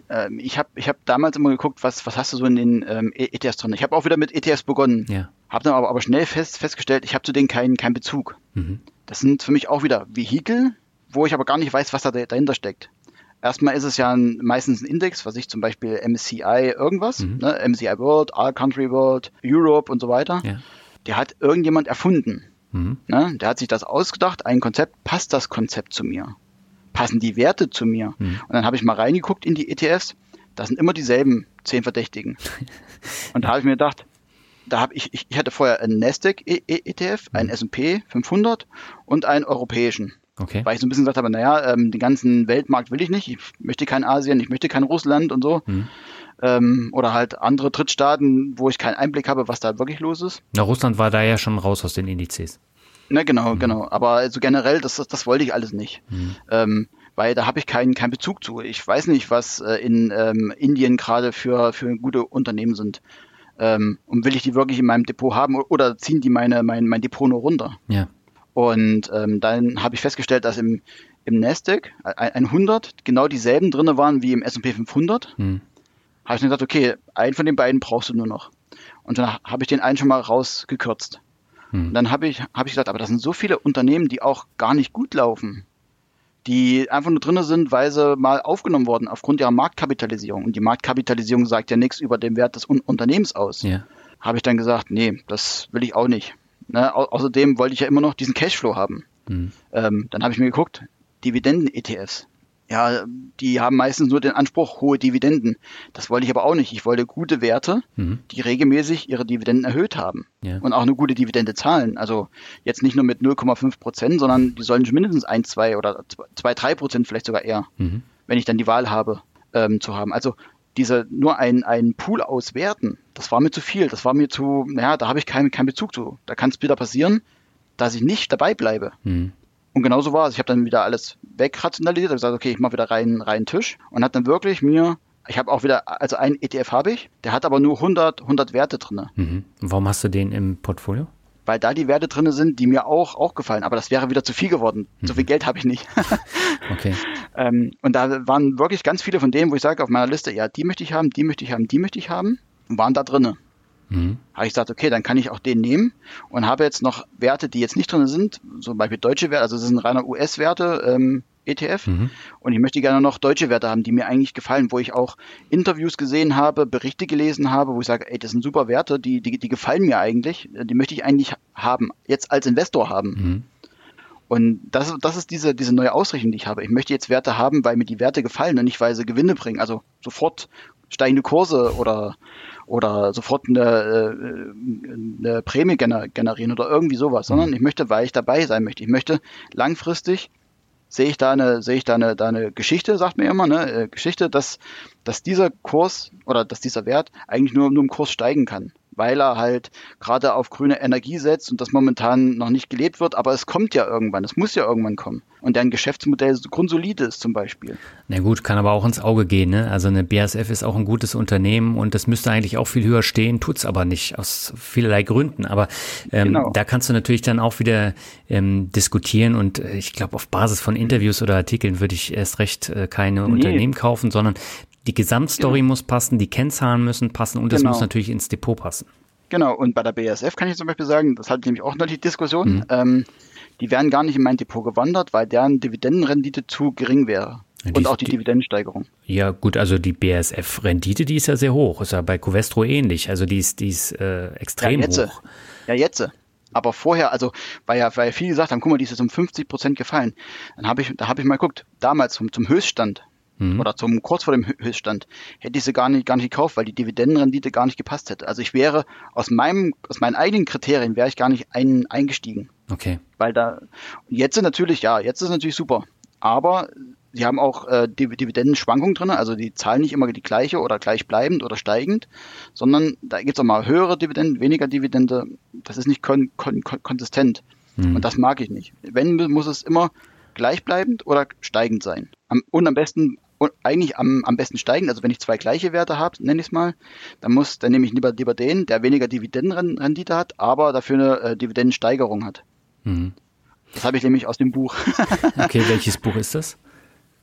ähm, ich habe ich hab damals immer geguckt, was, was hast du so in den ähm, ETFs drin. Ich habe auch wieder mit ETFs begonnen. Ja. Habe dann aber, aber schnell fest, festgestellt, ich habe zu denen keinen keinen Bezug. Mhm. Das sind für mich auch wieder Vehikel, wo ich aber gar nicht weiß, was da dahinter steckt. Erstmal ist es ja ein, meistens ein Index, was ich zum Beispiel MCI irgendwas, mhm. ne, MCI World, All Country World, Europe und so weiter. Ja. Der hat irgendjemand erfunden. Mhm. Ne? Der hat sich das ausgedacht, ein Konzept, passt das Konzept zu mir? Passen die Werte zu mir? Mhm. Und dann habe ich mal reingeguckt in die ETFs, da sind immer dieselben zehn Verdächtigen. *laughs* und da habe ich mir gedacht, da habe ich, ich, hatte vorher einen Nasdaq ETF, einen. S&P 500 und einen europäischen. Okay. Weil ich so ein bisschen gesagt habe, naja, ähm, den ganzen Weltmarkt will ich nicht. Ich möchte kein Asien, ich möchte kein Russland und so. Mhm. Ähm, oder halt andere Drittstaaten, wo ich keinen Einblick habe, was da wirklich los ist. Na, Russland war da ja schon raus aus den Indizes. Na, genau, mhm. genau. Aber also generell, das, das, das wollte ich alles nicht. Mhm. Ähm, weil da habe ich keinen keinen Bezug zu. Ich weiß nicht, was äh, in ähm, Indien gerade für, für gute Unternehmen sind. Ähm, und will ich die wirklich in meinem Depot haben oder ziehen die meine, mein, mein Depot nur runter? Ja. Und ähm, dann habe ich festgestellt, dass im, im Nasdaq 100 genau dieselben drinne waren wie im S&P 500. Hm. Habe ich dann gesagt, okay, einen von den beiden brauchst du nur noch. Und dann habe ich den einen schon mal rausgekürzt. Hm. Und dann habe ich, hab ich gesagt, aber das sind so viele Unternehmen, die auch gar nicht gut laufen. Die einfach nur drinne sind, weil sie mal aufgenommen wurden aufgrund ihrer Marktkapitalisierung. Und die Marktkapitalisierung sagt ja nichts über den Wert des Un Unternehmens aus. Ja. Habe ich dann gesagt, nee, das will ich auch nicht. Ne? Au außerdem wollte ich ja immer noch diesen Cashflow haben. Mhm. Ähm, dann habe ich mir geguckt, Dividenden-ETFs. Ja, die haben meistens nur den Anspruch, hohe Dividenden. Das wollte ich aber auch nicht. Ich wollte gute Werte, mhm. die regelmäßig ihre Dividenden erhöht haben ja. und auch eine gute Dividende zahlen. Also jetzt nicht nur mit 0,5 Prozent, sondern die sollen mindestens 1, 2 oder 2, 3 Prozent vielleicht sogar eher, mhm. wenn ich dann die Wahl habe, ähm, zu haben. Also diese nur ein, ein Pool auswerten, das war mir zu viel. Das war mir zu, naja, da habe ich keinen keinen Bezug zu. Da kann es wieder passieren, dass ich nicht dabei bleibe. Mhm. Und genauso war es. Ich habe dann wieder alles wegrationalisiert, habe gesagt, okay, ich mache wieder rein, rein Tisch und hat dann wirklich mir ich habe auch wieder, also ein ETF habe ich, der hat aber nur 100, 100 Werte drin. Mhm. Warum hast du den im Portfolio? Weil da die Werte drin sind, die mir auch, auch gefallen. Aber das wäre wieder zu viel geworden. Mhm. So viel Geld habe ich nicht. *laughs* okay. Ähm, und da waren wirklich ganz viele von denen, wo ich sage auf meiner Liste, ja, die möchte ich haben, die möchte ich haben, die möchte ich haben, und waren da drin. Mhm. Habe ich gesagt, okay, dann kann ich auch den nehmen und habe jetzt noch Werte, die jetzt nicht drin sind, zum Beispiel deutsche Werte, also das sind reiner US-Werte, ähm, ETF. Mhm. Und ich möchte gerne noch deutsche Werte haben, die mir eigentlich gefallen, wo ich auch Interviews gesehen habe, Berichte gelesen habe, wo ich sage, ey, das sind super Werte, die, die, die gefallen mir eigentlich, die möchte ich eigentlich haben, jetzt als Investor haben. Mhm. Und das, das ist diese, diese neue Ausrichtung, die ich habe. Ich möchte jetzt Werte haben, weil mir die Werte gefallen und nicht, weil sie Gewinne bringen. Also sofort steigende Kurse oder oder sofort eine, äh, eine Prämie generieren oder irgendwie sowas, sondern mhm. ich möchte, weil ich dabei sein möchte. Ich möchte langfristig sehe ich da eine, sehe ich da eine, da eine Geschichte, sagt mir immer, ne, äh, Geschichte, dass, dass dieser Kurs oder dass dieser Wert eigentlich nur, nur im Kurs steigen kann weil er halt gerade auf grüne Energie setzt und das momentan noch nicht gelebt wird, aber es kommt ja irgendwann, es muss ja irgendwann kommen. Und deren Geschäftsmodell grundsolide ist zum Beispiel. Na gut, kann aber auch ins Auge gehen. Ne? Also eine BASF ist auch ein gutes Unternehmen und das müsste eigentlich auch viel höher stehen, tut's aber nicht, aus vielerlei Gründen. Aber ähm, genau. da kannst du natürlich dann auch wieder ähm, diskutieren und äh, ich glaube, auf Basis von Interviews oder Artikeln würde ich erst recht äh, keine nee. Unternehmen kaufen, sondern die Gesamtstory genau. muss passen, die Kennzahlen müssen passen und es genau. muss natürlich ins Depot passen. Genau, und bei der BASF kann ich zum Beispiel sagen, das hat nämlich auch noch die Diskussion, mhm. ähm, die wären gar nicht in mein Depot gewandert, weil deren Dividendenrendite zu gering wäre. Ja, und auch die, die, Dividendensteigerung. Ja, gut, also die BASF-Rendite, die ist ja sehr hoch. Ist ja bei Covestro ähnlich. Also die ist, die ist äh, extrem ja, jetzt, hoch. Ja, jetzt. Aber vorher, also, weil ja, weil viele gesagt haben, guck mal, die ist jetzt um 50 Prozent gefallen. Dann habe ich, da habe ich mal geguckt, damals zum, zum Höchststand, mhm. oder zum kurz vor dem Höchststand, hätte ich sie gar nicht, gar nicht gekauft, weil die Dividendenrendite gar nicht gepasst hätte. Also ich wäre aus meinem, aus meinen eigenen Kriterien wäre ich gar nicht ein, eingestiegen. Okay. Weil da, jetzt sind natürlich, ja, jetzt ist natürlich super. Aber sie haben auch äh, Dividendenschwankungen drin, also die zahlen nicht immer die gleiche oder gleichbleibend oder steigend, sondern da gibt es auch mal höhere Dividenden, weniger Dividende. Das ist nicht kon kon kon konsistent. Mhm. Und das mag ich nicht. Wenn, muss es immer gleichbleibend oder steigend sein. Am, und am besten eigentlich am, am besten steigen. Also wenn ich zwei gleiche Werte habe, nenne ich es mal, dann muss, dann nehme ich lieber, lieber den, der weniger Dividendenrendite hat, aber dafür eine äh, Dividendensteigerung hat. Mhm. Das habe ich nämlich aus dem Buch. okay, *laughs* welches Buch ist das?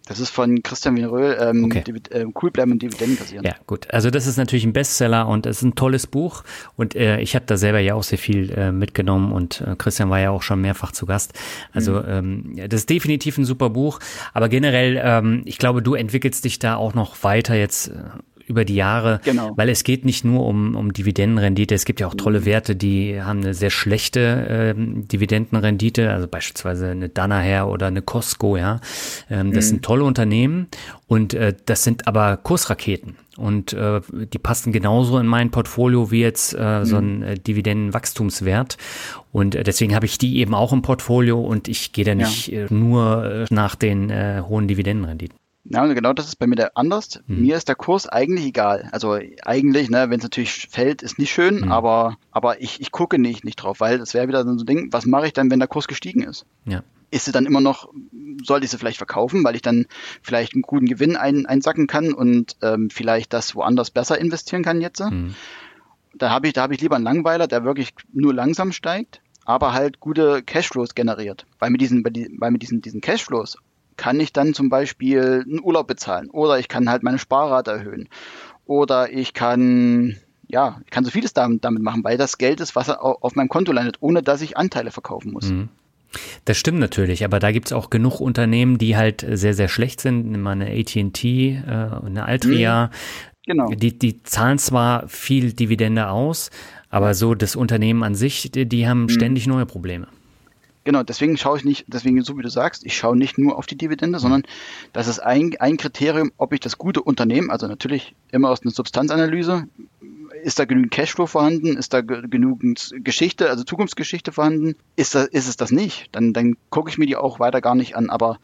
Das ist von Christian Wieneröhl, ähm, okay. äh, cool bleiben und Dividenden kassieren. Ja, gut. Also das ist natürlich ein Bestseller und es ist ein tolles Buch. Und äh, ich habe da selber ja auch sehr viel äh, mitgenommen und äh, Christian war ja auch schon mehrfach zu Gast. Also mhm. ähm, das ist definitiv ein super Buch. Aber generell, ähm, ich glaube, du entwickelst dich da auch noch weiter jetzt äh, über die Jahre, genau. weil es geht nicht nur um, um Dividendenrendite, es gibt ja auch tolle Werte, die haben eine sehr schlechte äh, Dividendenrendite, also beispielsweise eine Danaher oder eine Costco, ja. Ähm, das mhm. sind tolle Unternehmen und äh, das sind aber Kursraketen. Und äh, die passen genauso in mein Portfolio wie jetzt äh, mhm. so ein äh, Dividendenwachstumswert. Und äh, deswegen habe ich die eben auch im Portfolio und ich gehe da nicht ja. äh, nur äh, nach den äh, hohen Dividendenrenditen. Ja, und genau das ist bei mir der anders. Hm. Mir ist der Kurs eigentlich egal. Also eigentlich, ne, wenn es natürlich fällt, ist nicht schön, hm. aber, aber ich, ich gucke nicht, nicht drauf, weil das wäre wieder so ein Ding, was mache ich dann, wenn der Kurs gestiegen ist? Ja. Ist sie dann immer noch, sollte ich sie vielleicht verkaufen, weil ich dann vielleicht einen guten Gewinn ein, einsacken kann und ähm, vielleicht das woanders besser investieren kann jetzt? Hm. Da habe ich, da habe ich lieber einen Langweiler, der wirklich nur langsam steigt, aber halt gute Cashflows generiert. Weil mit diesen, weil mit diesen, diesen Cashflows kann ich dann zum Beispiel einen Urlaub bezahlen oder ich kann halt meine Sparrate erhöhen oder ich kann ja, ich kann so vieles damit, machen, weil das Geld ist, was auf meinem Konto landet, ohne dass ich Anteile verkaufen muss. Mhm. Das stimmt natürlich, aber da gibt es auch genug Unternehmen, die halt sehr, sehr schlecht sind. Nimm mal eine ATT, äh, eine Altria. Mhm. Genau. Die, die zahlen zwar viel Dividende aus, aber so das Unternehmen an sich, die, die haben mhm. ständig neue Probleme. Genau, deswegen schaue ich nicht, deswegen, so wie du sagst, ich schaue nicht nur auf die Dividende, sondern das ist ein, ein Kriterium, ob ich das gute Unternehmen, also natürlich immer aus einer Substanzanalyse, ist da genügend Cashflow vorhanden, ist da genügend Geschichte, also Zukunftsgeschichte vorhanden, ist, da, ist es das nicht, dann, dann gucke ich mir die auch weiter gar nicht an, aber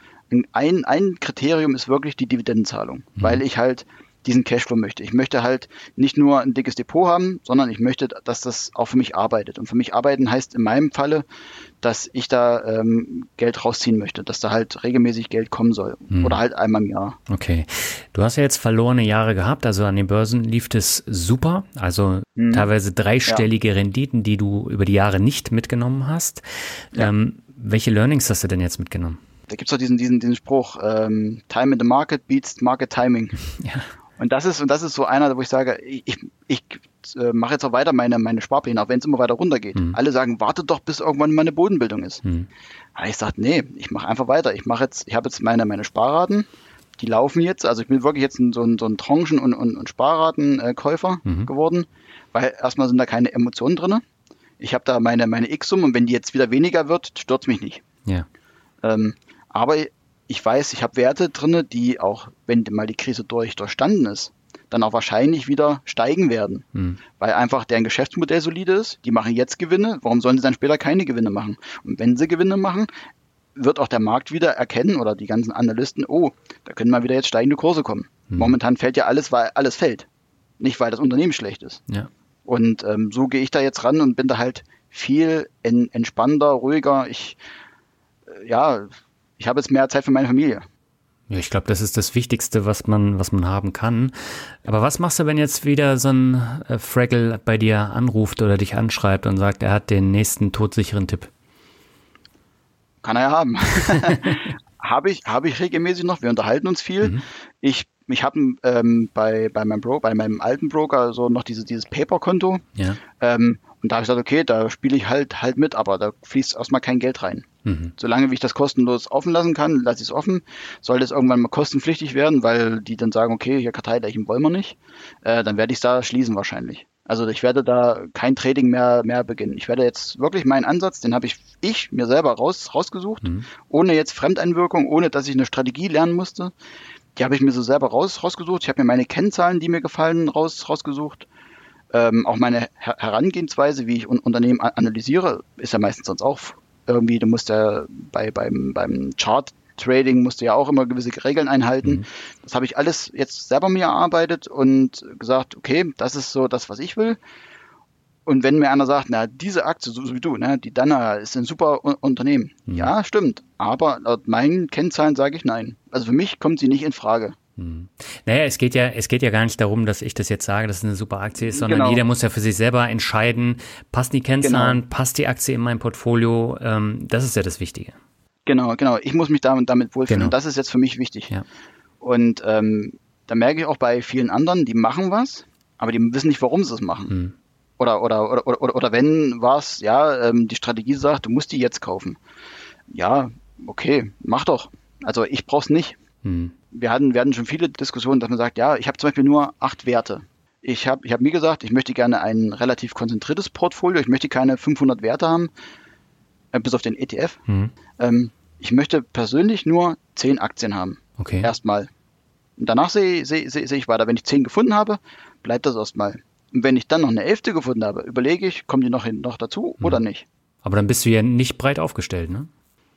ein, ein Kriterium ist wirklich die Dividendenzahlung, mhm. weil ich halt diesen Cashflow möchte. Ich möchte halt nicht nur ein dickes Depot haben, sondern ich möchte, dass das auch für mich arbeitet. Und für mich arbeiten heißt in meinem Falle, dass ich da ähm, Geld rausziehen möchte, dass da halt regelmäßig Geld kommen soll. Mhm. Oder halt einmal im Jahr. Okay. Du hast ja jetzt verlorene Jahre gehabt, also an den Börsen lief es super. Also mhm. teilweise dreistellige ja. Renditen, die du über die Jahre nicht mitgenommen hast. Ja. Ähm, welche Learnings hast du denn jetzt mitgenommen? Da gibt es doch diesen, diesen, diesen Spruch, ähm, Time in the Market beats Market Timing. *laughs* Ja. Und das ist, und das ist so einer, wo ich sage, ich, ich äh, mache jetzt auch weiter meine, meine Sparpläne, auch wenn es immer weiter runtergeht. Mhm. Alle sagen, warte doch, bis irgendwann meine Bodenbildung ist. Mhm. Aber ich sage, nee, ich mache einfach weiter. Ich mache jetzt, ich habe jetzt meine, meine Sparraten, die laufen jetzt. Also ich bin wirklich jetzt so ein, so ein Tranchen- und, und, und Sparratenkäufer mhm. geworden, weil erstmal sind da keine Emotionen drin. Ich habe da meine, meine X-Summe und wenn die jetzt wieder weniger wird, stört mich nicht. Ja. Ähm, aber ich weiß, ich habe Werte drin, die auch, wenn mal die Krise durch, durchstanden ist, dann auch wahrscheinlich wieder steigen werden. Hm. Weil einfach deren Geschäftsmodell solide ist. Die machen jetzt Gewinne. Warum sollen sie dann später keine Gewinne machen? Und wenn sie Gewinne machen, wird auch der Markt wieder erkennen oder die ganzen Analysten, oh, da können mal wieder jetzt steigende Kurse kommen. Hm. Momentan fällt ja alles, weil alles fällt. Nicht, weil das Unternehmen schlecht ist. Ja. Und ähm, so gehe ich da jetzt ran und bin da halt viel en entspannter, ruhiger. Ich, äh, ja, ich habe jetzt mehr Zeit für meine Familie. Ja, ich glaube, das ist das Wichtigste, was man, was man haben kann. Aber was machst du, wenn jetzt wieder so ein äh, Fraggle bei dir anruft oder dich anschreibt und sagt, er hat den nächsten todsicheren Tipp? Kann er ja haben. *laughs* *laughs* habe ich, habe ich regelmäßig noch. Wir unterhalten uns viel. Mhm. Ich, ich habe ähm, bei, bei, meinem Bro, bei meinem alten Broker so noch diese, dieses Paper-Konto. Ja. Ähm, und da habe ich gesagt, okay, da spiele ich halt halt mit, aber da fließt erstmal kein Geld rein. Mhm. Solange wie ich das kostenlos offen lassen kann, lasse ich es offen. Sollte es irgendwann mal kostenpflichtig werden, weil die dann sagen, okay, hier Karteileichen wollen wir nicht, äh, dann werde ich es da schließen wahrscheinlich. Also ich werde da kein Trading mehr, mehr beginnen. Ich werde jetzt wirklich meinen Ansatz, den habe ich, ich mir selber raus, rausgesucht, mhm. ohne jetzt Fremdeinwirkung, ohne dass ich eine Strategie lernen musste. Die habe ich mir so selber raus, rausgesucht. Ich habe mir meine Kennzahlen, die mir gefallen, raus, rausgesucht ähm, auch meine Her Herangehensweise, wie ich un Unternehmen analysiere, ist ja meistens sonst auch irgendwie, du musst ja bei, beim, beim Chart Trading musst du ja auch immer gewisse Regeln einhalten. Mhm. Das habe ich alles jetzt selber mir erarbeitet und gesagt, okay, das ist so das, was ich will. Und wenn mir einer sagt, na, diese Aktie, so, wie du, ne, die Dana ist ein super Unternehmen. Mhm. Ja, stimmt. Aber laut meinen Kennzahlen sage ich nein. Also für mich kommt sie nicht in Frage. Hm. Naja, es geht ja, es geht ja gar nicht darum, dass ich das jetzt sage, dass es eine super Aktie ist, sondern genau. jeder muss ja für sich selber entscheiden, passt die Kennzahlen, genau. passt die Aktie in mein Portfolio, ähm, das ist ja das Wichtige. Genau, genau. Ich muss mich damit, damit wohlfühlen. Genau. Und das ist jetzt für mich wichtig. Ja. Und ähm, da merke ich auch bei vielen anderen, die machen was, aber die wissen nicht, warum sie es machen. Hm. Oder, oder, oder, oder, oder wenn was, ja, ähm, die Strategie sagt, du musst die jetzt kaufen. Ja, okay, mach doch. Also ich brauch's nicht. Hm wir hatten, wir hatten schon viele Diskussionen, dass man sagt, ja, ich habe zum Beispiel nur acht Werte. Ich habe ich hab mir gesagt, ich möchte gerne ein relativ konzentriertes Portfolio. Ich möchte keine 500 Werte haben, äh, bis auf den ETF. Mhm. Ähm, ich möchte persönlich nur zehn Aktien haben. Okay. Erstmal. Und danach sehe seh, seh, seh ich weiter. Wenn ich zehn gefunden habe, bleibt das erstmal. Und wenn ich dann noch eine elfte gefunden habe, überlege ich, kommen die noch, hin, noch dazu mhm. oder nicht. Aber dann bist du ja nicht breit aufgestellt, ne?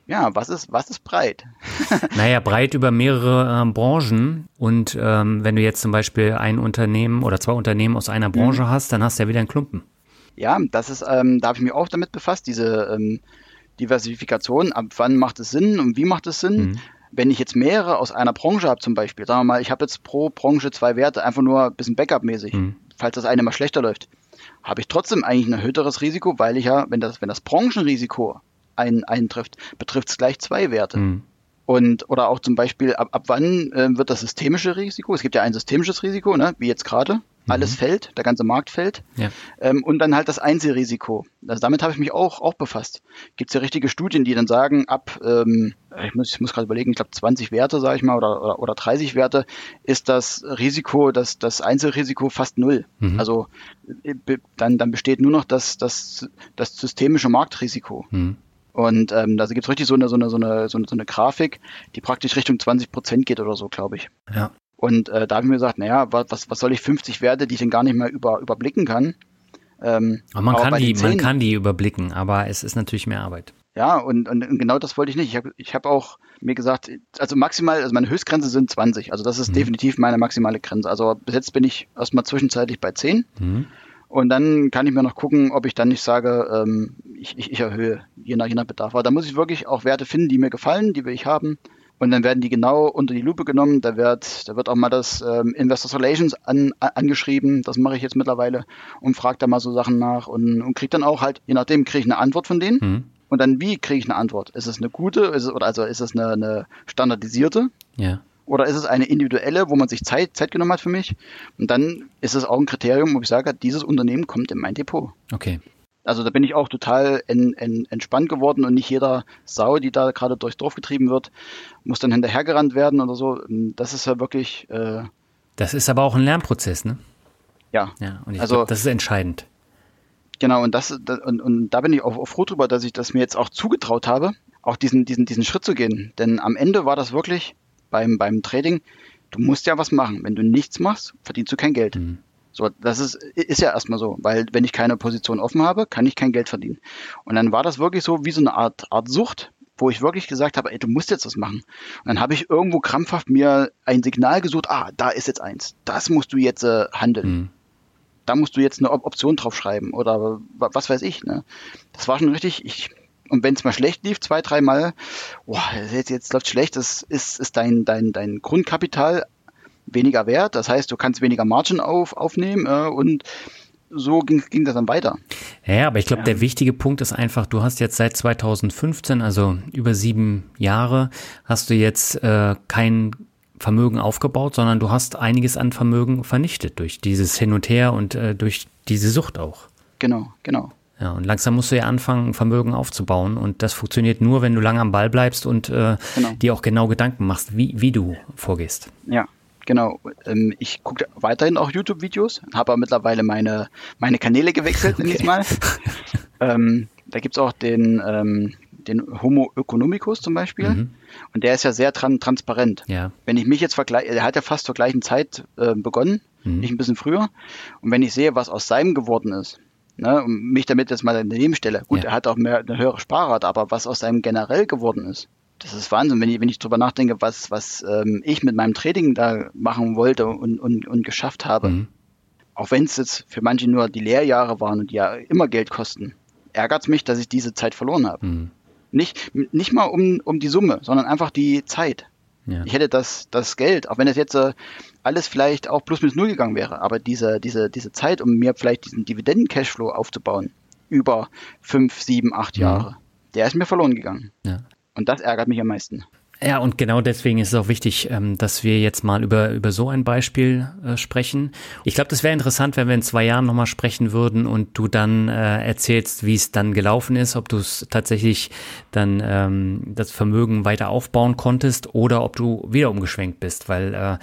Ja, was ist, was ist breit? *laughs* naja, breit über mehrere äh, Branchen. Und ähm, wenn du jetzt zum Beispiel ein Unternehmen oder zwei Unternehmen aus einer Branche mhm. hast, dann hast du ja wieder einen Klumpen. Ja, das ist, ähm, da habe ich mich auch damit befasst, diese ähm, Diversifikation. Ab wann macht es Sinn und wie macht es Sinn? Mhm. Wenn ich jetzt mehrere aus einer Branche habe, zum Beispiel, sagen wir mal, ich habe jetzt pro Branche zwei Werte, einfach nur ein bisschen Backup-mäßig, mhm. falls das eine mal schlechter läuft, habe ich trotzdem eigentlich ein erhöhteres Risiko, weil ich ja, wenn das, wenn das Branchenrisiko ein, eintrifft, betrifft es gleich zwei Werte. Mhm. Und, oder auch zum Beispiel, ab, ab wann äh, wird das systemische Risiko? Es gibt ja ein systemisches Risiko, ne, wie jetzt gerade. Mhm. Alles fällt, der ganze Markt fällt. Ja. Ähm, und dann halt das Einzelrisiko. Also damit habe ich mich auch, auch befasst. Gibt es ja richtige Studien, die dann sagen, ab, ähm, ich muss, ich muss gerade überlegen, ich glaube 20 Werte, sage ich mal, oder, oder, oder 30 Werte, ist das Risiko, das, das Einzelrisiko fast null. Mhm. Also äh, dann, dann besteht nur noch das, das, das systemische Marktrisiko. Mhm. Und ähm, da gibt es richtig so eine, so, eine, so, eine, so, eine, Grafik, die praktisch Richtung 20 Prozent geht oder so, glaube ich. Ja. Und äh, da habe ich mir gesagt, naja, was, was soll ich 50 Werte, die ich dann gar nicht mehr über, überblicken kann? Ähm, aber man, aber kann die, 10, man kann die überblicken, aber es ist natürlich mehr Arbeit. Ja, und, und, und genau das wollte ich nicht. Ich habe ich hab auch mir gesagt, also maximal, also meine Höchstgrenze sind 20. Also das ist mhm. definitiv meine maximale Grenze. Also bis jetzt bin ich erstmal zwischenzeitlich bei 10. Mhm. Und dann kann ich mir noch gucken, ob ich dann nicht sage, ähm, ich, ich, ich erhöhe, je nach, je nach Bedarf. Aber da muss ich wirklich auch Werte finden, die mir gefallen, die will ich haben. Und dann werden die genau unter die Lupe genommen. Da wird, da wird auch mal das ähm, Investors Relations an, an, angeschrieben. Das mache ich jetzt mittlerweile und frage da mal so Sachen nach und, und kriege dann auch halt, je nachdem, kriege ich eine Antwort von denen. Mhm. Und dann, wie kriege ich eine Antwort? Ist es eine gute, ist es, oder also ist es eine, eine standardisierte? Ja. Oder ist es eine individuelle, wo man sich Zeit, Zeit genommen hat für mich? Und dann ist es auch ein Kriterium, wo ich sage, dieses Unternehmen kommt in mein Depot. Okay. Also da bin ich auch total en, en, entspannt geworden und nicht jeder Sau, die da gerade durchs Dorf getrieben wird, muss dann hinterhergerannt werden oder so. Das ist ja wirklich. Äh, das ist aber auch ein Lernprozess, ne? Ja. Ja, und ich also, glaub, das ist entscheidend. Genau, und das, und, und da bin ich auch, auch froh drüber, dass ich das mir jetzt auch zugetraut habe, auch diesen, diesen, diesen Schritt zu gehen. Denn am Ende war das wirklich beim, beim Trading, du musst ja was machen. Wenn du nichts machst, verdienst du kein Geld. Mhm. So, das ist, ist ja erstmal so, weil wenn ich keine Position offen habe, kann ich kein Geld verdienen. Und dann war das wirklich so wie so eine Art, Art Sucht, wo ich wirklich gesagt habe, ey, du musst jetzt was machen. Und dann habe ich irgendwo krampfhaft mir ein Signal gesucht, ah, da ist jetzt eins. Das musst du jetzt äh, handeln. Mhm da musst du jetzt eine Option drauf schreiben oder was weiß ich. Ne? Das war schon richtig. Ich, und wenn es mal schlecht lief, zwei, dreimal, boah, jetzt, jetzt läuft schlecht, das ist, ist dein, dein, dein Grundkapital weniger wert. Das heißt, du kannst weniger Margin auf, aufnehmen äh, und so ging, ging das dann weiter. Ja, aber ich glaube, ja. der wichtige Punkt ist einfach, du hast jetzt seit 2015, also über sieben Jahre, hast du jetzt äh, kein Vermögen aufgebaut, sondern du hast einiges an Vermögen vernichtet durch dieses Hin und Her und äh, durch diese Sucht auch. Genau, genau. Ja, und langsam musst du ja anfangen, Vermögen aufzubauen. Und das funktioniert nur, wenn du lange am Ball bleibst und äh, genau. dir auch genau Gedanken machst, wie, wie du vorgehst. Ja, genau. Ähm, ich gucke weiterhin auch YouTube-Videos, habe aber mittlerweile meine, meine Kanäle gewechselt, okay. nenne ich mal. ähm, da gibt es auch den, ähm, den Homo economicus zum Beispiel. Mhm. Und der ist ja sehr tran transparent. Ja. Wenn ich mich jetzt vergleiche, er hat ja fast zur gleichen Zeit äh, begonnen, mhm. nicht ein bisschen früher. Und wenn ich sehe, was aus seinem geworden ist, ne, und mich damit jetzt mal daneben stelle, gut, ja. er hat auch mehr eine höhere Sparrate, aber was aus seinem generell geworden ist, das ist Wahnsinn, wenn ich, wenn ich drüber nachdenke, was, was ähm, ich mit meinem Trading da machen wollte und, und, und geschafft habe. Mhm. Auch wenn es jetzt für manche nur die Lehrjahre waren und die ja immer Geld kosten, ärgert es mich, dass ich diese Zeit verloren habe. Mhm. Nicht, nicht mal um, um die Summe, sondern einfach die Zeit. Ja. Ich hätte das, das Geld, auch wenn es jetzt äh, alles vielleicht auch plus minus null gegangen wäre, aber diese, diese, diese Zeit, um mir vielleicht diesen Dividenden-Cashflow aufzubauen, über fünf, sieben, acht mhm. Jahre, der ist mir verloren gegangen. Ja. Und das ärgert mich am meisten. Ja, und genau deswegen ist es auch wichtig, ähm, dass wir jetzt mal über, über so ein Beispiel äh, sprechen. Ich glaube, das wäre interessant, wenn wir in zwei Jahren nochmal sprechen würden und du dann äh, erzählst, wie es dann gelaufen ist, ob du es tatsächlich dann ähm, das Vermögen weiter aufbauen konntest oder ob du wieder umgeschwenkt bist. Weil äh,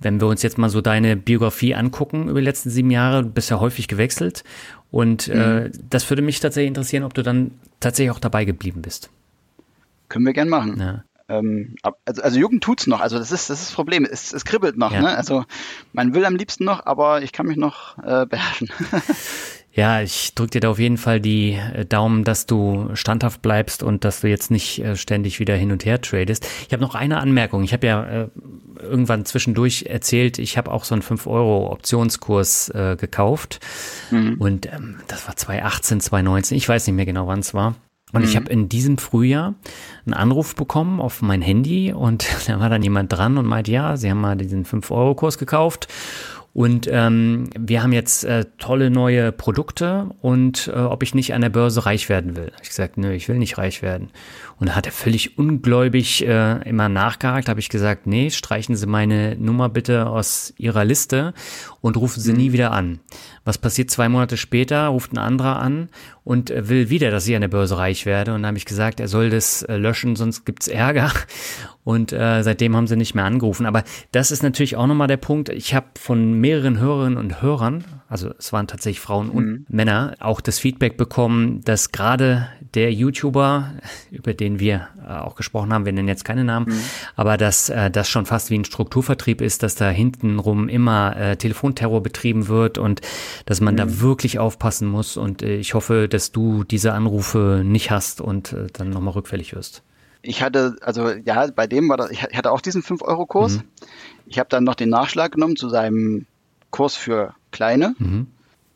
wenn wir uns jetzt mal so deine Biografie angucken über die letzten sieben Jahre, du bist ja häufig gewechselt. Und mhm. das würde mich tatsächlich interessieren, ob du dann tatsächlich auch dabei geblieben bist. Können wir gern machen. Ja. Ähm, also, also Jugend tut's noch, also das ist das, ist das Problem, es, es kribbelt noch, ja. ne? Also man will am liebsten noch, aber ich kann mich noch äh, beherrschen. *laughs* Ja, ich drücke dir da auf jeden Fall die äh, Daumen, dass du standhaft bleibst und dass du jetzt nicht äh, ständig wieder hin und her tradest. Ich habe noch eine Anmerkung. Ich habe ja äh, irgendwann zwischendurch erzählt, ich habe auch so einen 5-Euro-Optionskurs äh, gekauft. Mhm. Und ähm, das war 2018, 2019, ich weiß nicht mehr genau, wann es war. Und mhm. ich habe in diesem Frühjahr einen Anruf bekommen auf mein Handy und *laughs* da war dann jemand dran und meinte, ja, sie haben mal diesen 5-Euro-Kurs gekauft und ähm, wir haben jetzt äh, tolle neue Produkte und äh, ob ich nicht an der Börse reich werden will. Ich gesagt, nö, ich will nicht reich werden. Und da hat er völlig ungläubig äh, immer nachgehakt. Habe ich gesagt, nee, streichen Sie meine Nummer bitte aus Ihrer Liste und rufen Sie mhm. nie wieder an. Was passiert zwei Monate später? Ruft ein anderer an und will wieder, dass ich an der Börse reich werde. Und da habe ich gesagt, er soll das äh, löschen, sonst gibt's Ärger. *laughs* Und äh, seitdem haben sie nicht mehr angerufen. Aber das ist natürlich auch nochmal der Punkt. Ich habe von mehreren Hörerinnen und Hörern, also es waren tatsächlich Frauen und mhm. Männer, auch das Feedback bekommen, dass gerade der YouTuber, *laughs* über den wir äh, auch gesprochen haben, wir nennen jetzt keine Namen, mhm. aber dass äh, das schon fast wie ein Strukturvertrieb ist, dass da hintenrum immer äh, Telefonterror betrieben wird und dass man mhm. da wirklich aufpassen muss. Und ich hoffe, dass du diese Anrufe nicht hast und dann nochmal rückfällig wirst? Ich hatte, also ja, bei dem war das, ich hatte auch diesen 5-Euro-Kurs. Mhm. Ich habe dann noch den Nachschlag genommen zu seinem Kurs für Kleine. Mhm.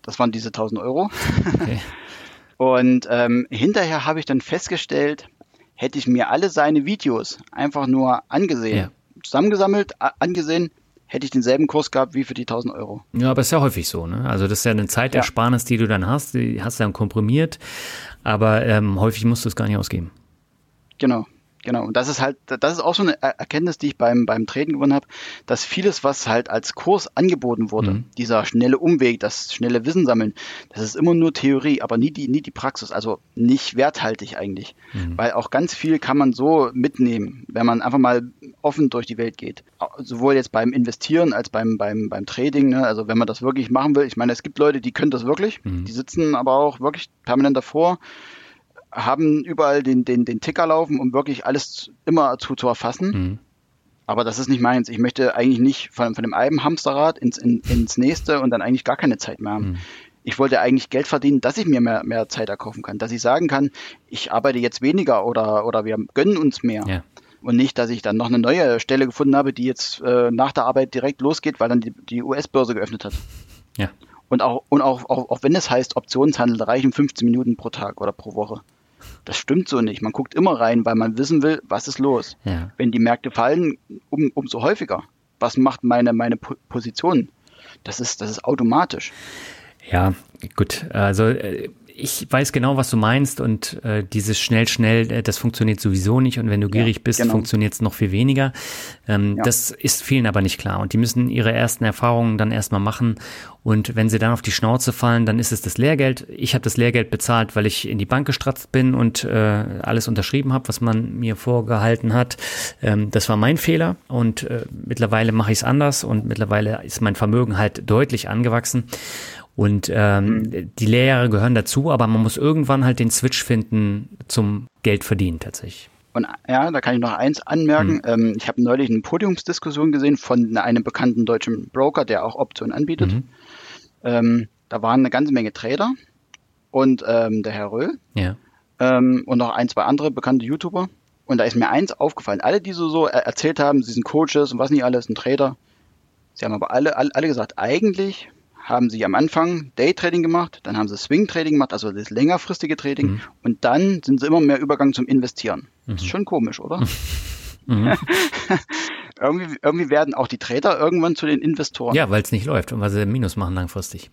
Das waren diese 1000 Euro. Okay. *laughs* und ähm, hinterher habe ich dann festgestellt, hätte ich mir alle seine Videos einfach nur angesehen, ja. zusammengesammelt, angesehen, hätte ich denselben Kurs gehabt wie für die 1000 Euro. Ja, aber ist ja häufig so. Ne? Also das ist ja eine Zeitersparnis, ja. die du dann hast, die hast du dann komprimiert, aber ähm, häufig musst du es gar nicht ausgeben. Genau. Genau, und das ist halt, das ist auch so eine Erkenntnis, die ich beim, beim Treten gewonnen habe, dass vieles, was halt als Kurs angeboten wurde, mhm. dieser schnelle Umweg, das schnelle Wissen sammeln, das ist immer nur Theorie, aber nie die, nie die Praxis, also nicht werthaltig eigentlich. Mhm. Weil auch ganz viel kann man so mitnehmen, wenn man einfach mal offen durch die Welt geht. Sowohl jetzt beim Investieren als beim, beim, beim Trading, ne? also wenn man das wirklich machen will, ich meine, es gibt Leute, die können das wirklich, mhm. die sitzen aber auch wirklich permanent davor haben überall den, den, den Ticker laufen, um wirklich alles immer zu, zu erfassen. Mhm. Aber das ist nicht meins. Ich möchte eigentlich nicht von, von dem einen Hamsterrad ins, in, ins nächste und dann eigentlich gar keine Zeit mehr haben. Mhm. Ich wollte eigentlich Geld verdienen, dass ich mir mehr, mehr Zeit erkaufen kann, dass ich sagen kann, ich arbeite jetzt weniger oder, oder wir gönnen uns mehr. Ja. Und nicht, dass ich dann noch eine neue Stelle gefunden habe, die jetzt äh, nach der Arbeit direkt losgeht, weil dann die, die US-Börse geöffnet hat. Ja. Und auch, und auch, auch, auch wenn es heißt, Optionshandel reichen 15 Minuten pro Tag oder pro Woche. Das stimmt so nicht. Man guckt immer rein, weil man wissen will, was ist los. Ja. Wenn die Märkte fallen, um, umso häufiger. Was macht meine, meine Position? Das ist, das ist automatisch. Ja, gut. Also äh, ich weiß genau, was du meinst und äh, dieses schnell, schnell, äh, das funktioniert sowieso nicht und wenn du gierig ja, bist, genau. funktioniert es noch viel weniger. Ähm, ja. Das ist vielen aber nicht klar und die müssen ihre ersten Erfahrungen dann erstmal machen und wenn sie dann auf die Schnauze fallen, dann ist es das Lehrgeld. Ich habe das Lehrgeld bezahlt, weil ich in die Bank gestratzt bin und äh, alles unterschrieben habe, was man mir vorgehalten hat. Ähm, das war mein Fehler und äh, mittlerweile mache ich es anders und mittlerweile ist mein Vermögen halt deutlich angewachsen. Und ähm, mhm. die Lehrjahre gehören dazu, aber man muss irgendwann halt den Switch finden zum Geld verdienen tatsächlich. Und ja, da kann ich noch eins anmerken. Mhm. Ähm, ich habe neulich eine Podiumsdiskussion gesehen von einem bekannten deutschen Broker, der auch Optionen anbietet. Mhm. Ähm, da waren eine ganze Menge Trader und ähm, der Herr Röhl ja. ähm, und noch ein, zwei andere bekannte YouTuber. Und da ist mir eins aufgefallen. Alle, die so, so erzählt haben, sie sind Coaches und was nicht alles, ein Trader. Sie haben aber alle, alle, alle gesagt, eigentlich haben sie am Anfang Daytrading gemacht, dann haben sie Swing Trading gemacht, also das längerfristige Trading, mhm. und dann sind sie immer mehr Übergang zum Investieren. Mhm. Das ist schon komisch, oder? *laughs* Mhm. *laughs* irgendwie, irgendwie werden auch die Trader irgendwann zu den Investoren. Ja, weil es nicht läuft und weil sie Minus machen langfristig.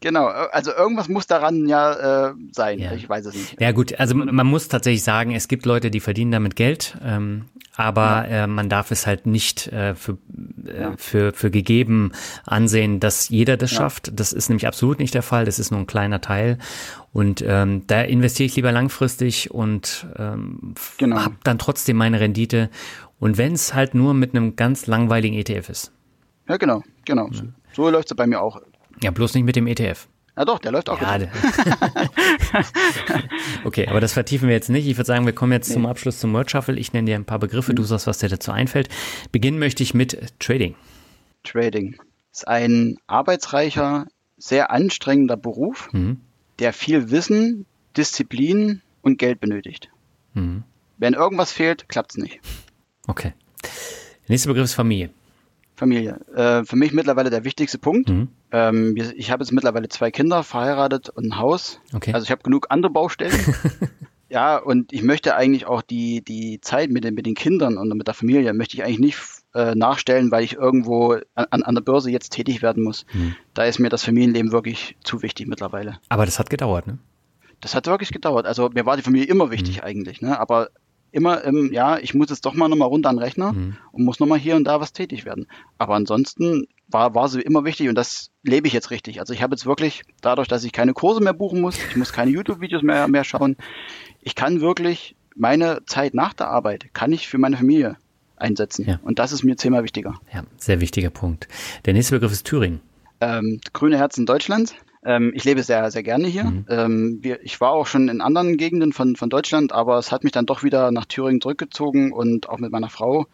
Genau, also irgendwas muss daran ja äh, sein. Ja. Ich weiß es nicht. Ja gut, also man muss tatsächlich sagen, es gibt Leute, die verdienen damit Geld, ähm, aber ja. äh, man darf es halt nicht äh, für, ja. für, für gegeben ansehen, dass jeder das schafft. Das ist nämlich absolut nicht der Fall. Das ist nur ein kleiner Teil. Und ähm, da investiere ich lieber langfristig und ähm, genau. habe dann trotzdem meine Rendite. Und wenn es halt nur mit einem ganz langweiligen ETF ist. Ja, genau, genau. So läuft es bei mir auch. Ja, bloß nicht mit dem ETF. Ja doch, der läuft auch. Ja, *laughs* okay, aber das vertiefen wir jetzt nicht. Ich würde sagen, wir kommen jetzt nee. zum Abschluss zum Word Shuffle. Ich nenne dir ein paar Begriffe, mhm. du sagst, was dir dazu einfällt. Beginnen möchte ich mit Trading. Trading ist ein arbeitsreicher, sehr anstrengender Beruf, mhm. der viel Wissen, Disziplin und Geld benötigt. Mhm. Wenn irgendwas fehlt, klappt es nicht. Okay. Der nächste Begriff ist Familie. Familie. Äh, für mich mittlerweile der wichtigste Punkt. Mhm. Ähm, ich habe jetzt mittlerweile zwei Kinder, verheiratet und ein Haus. Okay. Also ich habe genug andere Baustellen. *laughs* ja, und ich möchte eigentlich auch die, die Zeit mit den, mit den Kindern und mit der Familie möchte ich eigentlich nicht äh, nachstellen, weil ich irgendwo an, an der Börse jetzt tätig werden muss. Mhm. Da ist mir das Familienleben wirklich zu wichtig mittlerweile. Aber das hat gedauert, ne? Das hat wirklich gedauert. Also mir war die Familie immer wichtig mhm. eigentlich, ne? Aber immer im, ja, ich muss jetzt doch mal nochmal runter an den Rechner mhm. und muss nochmal hier und da was tätig werden. Aber ansonsten war, war sie immer wichtig und das lebe ich jetzt richtig. Also ich habe jetzt wirklich, dadurch, dass ich keine Kurse mehr buchen muss, ich muss keine YouTube-Videos mehr, mehr schauen, ich kann wirklich meine Zeit nach der Arbeit, kann ich für meine Familie einsetzen. Ja. Und das ist mir zehnmal wichtiger. Ja, sehr wichtiger Punkt. Der nächste Begriff ist Thüringen. Ähm, grüne Herzen Deutschlands. Ähm, ich lebe sehr, sehr gerne hier. Mhm. Ähm, wir, ich war auch schon in anderen Gegenden von, von Deutschland, aber es hat mich dann doch wieder nach Thüringen zurückgezogen und auch mit meiner Frau.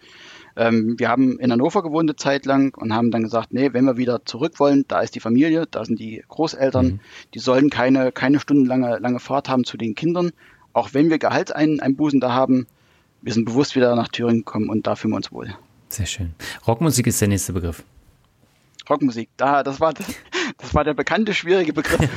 Ähm, wir haben in Hannover gewohnt eine Zeit lang und haben dann gesagt, nee, wenn wir wieder zurück wollen, da ist die Familie, da sind die Großeltern, mhm. die sollen keine, keine stundenlange lange Fahrt haben zu den Kindern, auch wenn wir Gehaltseinbußen da haben. Wir sind bewusst wieder nach Thüringen gekommen und da fühlen wir uns wohl. Sehr schön. Rockmusik ist der nächste Begriff. Rockmusik, da, das war, *laughs* das war der bekannte, schwierige Begriff. *laughs*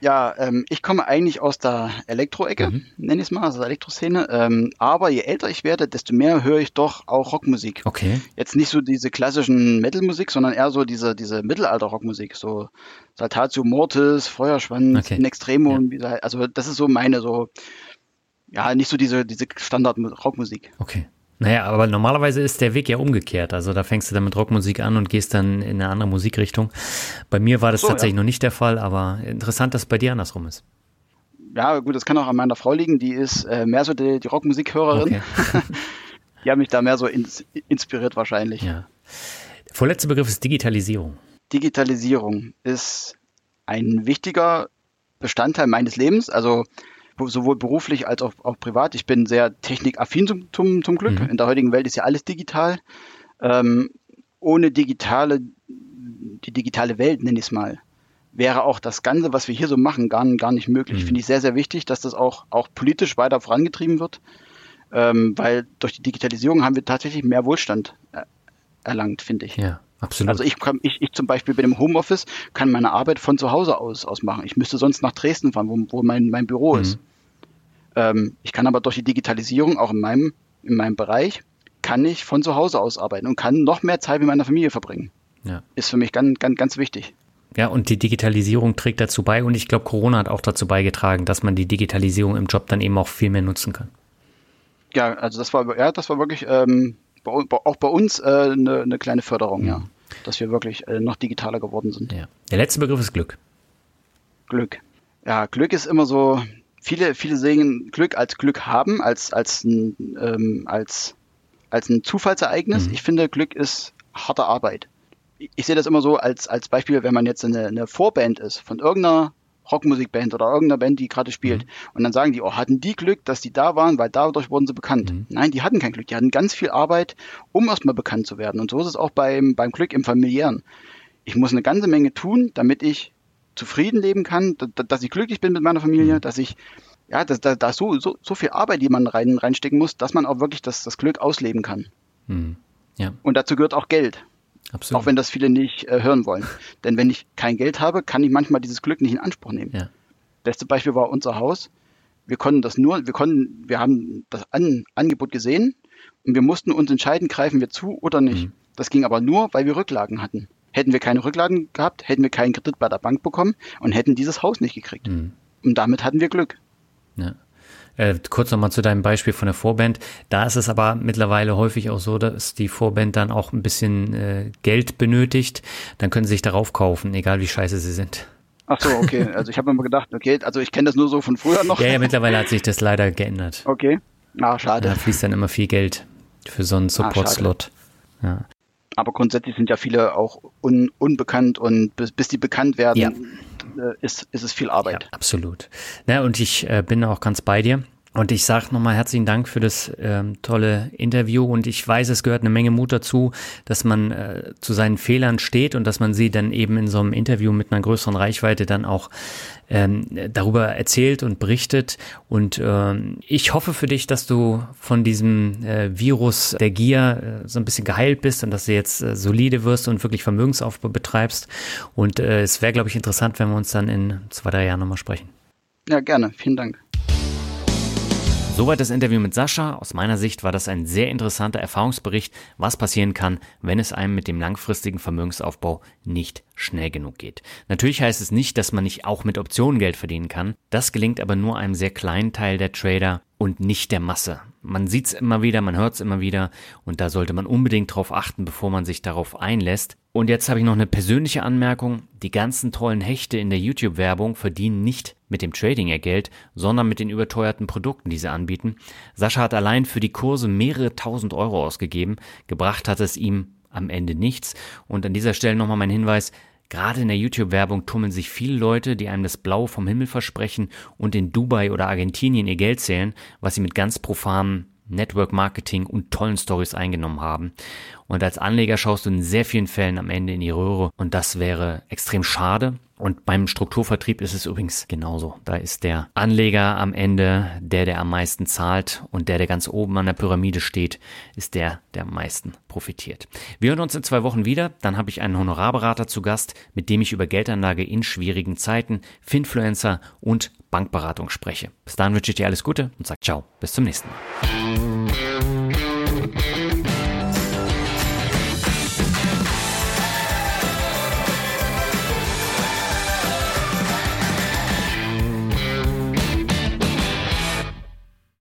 Ja, ähm, ich komme eigentlich aus der Elektro-Ecke, mhm. nenne ich es mal, also der Elektroszene. Ähm, aber je älter ich werde, desto mehr höre ich doch auch Rockmusik. Okay. Jetzt nicht so diese klassischen Metal-Musik, sondern eher so diese, diese Mittelalter-Rockmusik, so Saltatio Mortis, Feuerschwanz, okay. In Extremo. Ja. Also das ist so meine, so, ja, nicht so diese, diese Standard-Rockmusik. Okay. Naja, aber normalerweise ist der Weg ja umgekehrt. Also da fängst du dann mit Rockmusik an und gehst dann in eine andere Musikrichtung. Bei mir war das so, tatsächlich ja. noch nicht der Fall, aber interessant, dass es bei dir andersrum ist. Ja, gut, das kann auch an meiner Frau liegen. Die ist äh, mehr so die, die Rockmusikhörerin. Okay. *laughs* die hat mich da mehr so ins, inspiriert wahrscheinlich. Ja. Der vorletzte Begriff ist Digitalisierung. Digitalisierung ist ein wichtiger Bestandteil meines Lebens. Also sowohl beruflich als auch, auch privat. Ich bin sehr technikaffin zum, zum, zum Glück. Mhm. In der heutigen Welt ist ja alles digital. Ähm, ohne digitale, die digitale Welt, nenne ich es mal, wäre auch das Ganze, was wir hier so machen, gar, gar nicht möglich. Mhm. Finde ich sehr, sehr wichtig, dass das auch, auch politisch weiter vorangetrieben wird, ähm, weil durch die Digitalisierung haben wir tatsächlich mehr Wohlstand äh, erlangt, finde ich. Ja. Absolut. Also ich, kann, ich, ich zum Beispiel bin im Homeoffice, kann meine Arbeit von zu Hause aus, aus machen. Ich müsste sonst nach Dresden fahren, wo, wo mein, mein Büro mhm. ist. Ähm, ich kann aber durch die Digitalisierung, auch in meinem, in meinem Bereich, kann ich von zu Hause aus arbeiten und kann noch mehr Zeit mit meiner Familie verbringen. Ja. Ist für mich ganz, ganz, ganz wichtig. Ja, und die Digitalisierung trägt dazu bei und ich glaube, Corona hat auch dazu beigetragen, dass man die Digitalisierung im Job dann eben auch viel mehr nutzen kann. Ja, also das war, ja, das war wirklich ähm, auch bei uns äh, eine, eine kleine Förderung, ja. ja. Dass wir wirklich äh, noch digitaler geworden sind. Ja. Der letzte Begriff ist Glück. Glück. Ja, Glück ist immer so, viele, viele sehen Glück als Glück haben, als, als, ein, ähm, als, als ein Zufallsereignis. Mhm. Ich finde, Glück ist harte Arbeit. Ich, ich sehe das immer so als, als Beispiel, wenn man jetzt eine, eine Vorband ist von irgendeiner Rockmusikband oder irgendeiner Band, die gerade spielt. Mhm. Und dann sagen die, oh, hatten die Glück, dass die da waren, weil dadurch wurden sie bekannt. Mhm. Nein, die hatten kein Glück. Die hatten ganz viel Arbeit, um erstmal bekannt zu werden. Und so ist es auch beim, beim Glück im familiären. Ich muss eine ganze Menge tun, damit ich zufrieden leben kann, dass ich glücklich bin mit meiner Familie, mhm. dass ich ja, da, da, da ist so, so, so viel Arbeit, die man rein, reinstecken muss, dass man auch wirklich das, das Glück ausleben kann. Mhm. Ja. Und dazu gehört auch Geld. Absolut. Auch wenn das viele nicht äh, hören wollen. *laughs* Denn wenn ich kein Geld habe, kann ich manchmal dieses Glück nicht in Anspruch nehmen. Ja. Beste Beispiel war unser Haus. Wir konnten das nur, wir konnten, wir haben das An Angebot gesehen und wir mussten uns entscheiden, greifen wir zu oder nicht. Mhm. Das ging aber nur, weil wir Rücklagen hatten. Hätten wir keine Rücklagen gehabt, hätten wir keinen Kredit bei der Bank bekommen und hätten dieses Haus nicht gekriegt. Mhm. Und damit hatten wir Glück. Ja. Äh, kurz nochmal zu deinem Beispiel von der Vorband. Da ist es aber mittlerweile häufig auch so, dass die Vorband dann auch ein bisschen äh, Geld benötigt. Dann können sie sich darauf kaufen, egal wie scheiße sie sind. Ach so, okay. *laughs* Also ich habe immer gedacht, okay, also ich kenne das nur so von früher noch. Ja, ja, mittlerweile hat sich das leider geändert. Okay. Ah, schade. Da fließt dann immer viel Geld für so einen ah, Support-Slot. Ah, ja. Aber grundsätzlich sind ja viele auch un unbekannt und bis, bis die bekannt werden, ja. Äh, ist, ist es viel Arbeit. Ja, absolut. Na, und ich äh, bin auch ganz bei dir. Und ich sage nochmal herzlichen Dank für das ähm, tolle Interview. Und ich weiß, es gehört eine Menge Mut dazu, dass man äh, zu seinen Fehlern steht und dass man sie dann eben in so einem Interview mit einer größeren Reichweite dann auch ähm, darüber erzählt und berichtet. Und ähm, ich hoffe für dich, dass du von diesem äh, Virus der Gier äh, so ein bisschen geheilt bist und dass du jetzt äh, solide wirst und wirklich Vermögensaufbau betreibst. Und äh, es wäre, glaube ich, interessant, wenn wir uns dann in zwei, drei Jahren nochmal sprechen. Ja, gerne. Vielen Dank. Soweit das Interview mit Sascha. Aus meiner Sicht war das ein sehr interessanter Erfahrungsbericht, was passieren kann, wenn es einem mit dem langfristigen Vermögensaufbau nicht schnell genug geht. Natürlich heißt es nicht, dass man nicht auch mit Optionen Geld verdienen kann. Das gelingt aber nur einem sehr kleinen Teil der Trader und nicht der Masse. Man sieht es immer wieder, man hört es immer wieder und da sollte man unbedingt drauf achten, bevor man sich darauf einlässt. Und jetzt habe ich noch eine persönliche Anmerkung. Die ganzen tollen Hechte in der YouTube-Werbung verdienen nicht mit dem Trading ihr Geld, sondern mit den überteuerten Produkten, die sie anbieten. Sascha hat allein für die Kurse mehrere tausend Euro ausgegeben. Gebracht hat es ihm am Ende nichts. Und an dieser Stelle nochmal mein Hinweis, Gerade in der YouTube-Werbung tummeln sich viele Leute, die einem das Blaue vom Himmel versprechen und in Dubai oder Argentinien ihr Geld zählen, was sie mit ganz profanen Network Marketing und tollen Stories eingenommen haben. Und als Anleger schaust du in sehr vielen Fällen am Ende in die Röhre und das wäre extrem schade. Und beim Strukturvertrieb ist es übrigens genauso. Da ist der Anleger am Ende der, der am meisten zahlt und der, der ganz oben an der Pyramide steht, ist der, der am meisten profitiert. Wir hören uns in zwei Wochen wieder. Dann habe ich einen Honorarberater zu Gast, mit dem ich über Geldanlage in schwierigen Zeiten, Finfluencer und Bankberatung spreche. Bis dahin wünsche ich dir alles Gute und sag ciao. Bis zum nächsten Mal.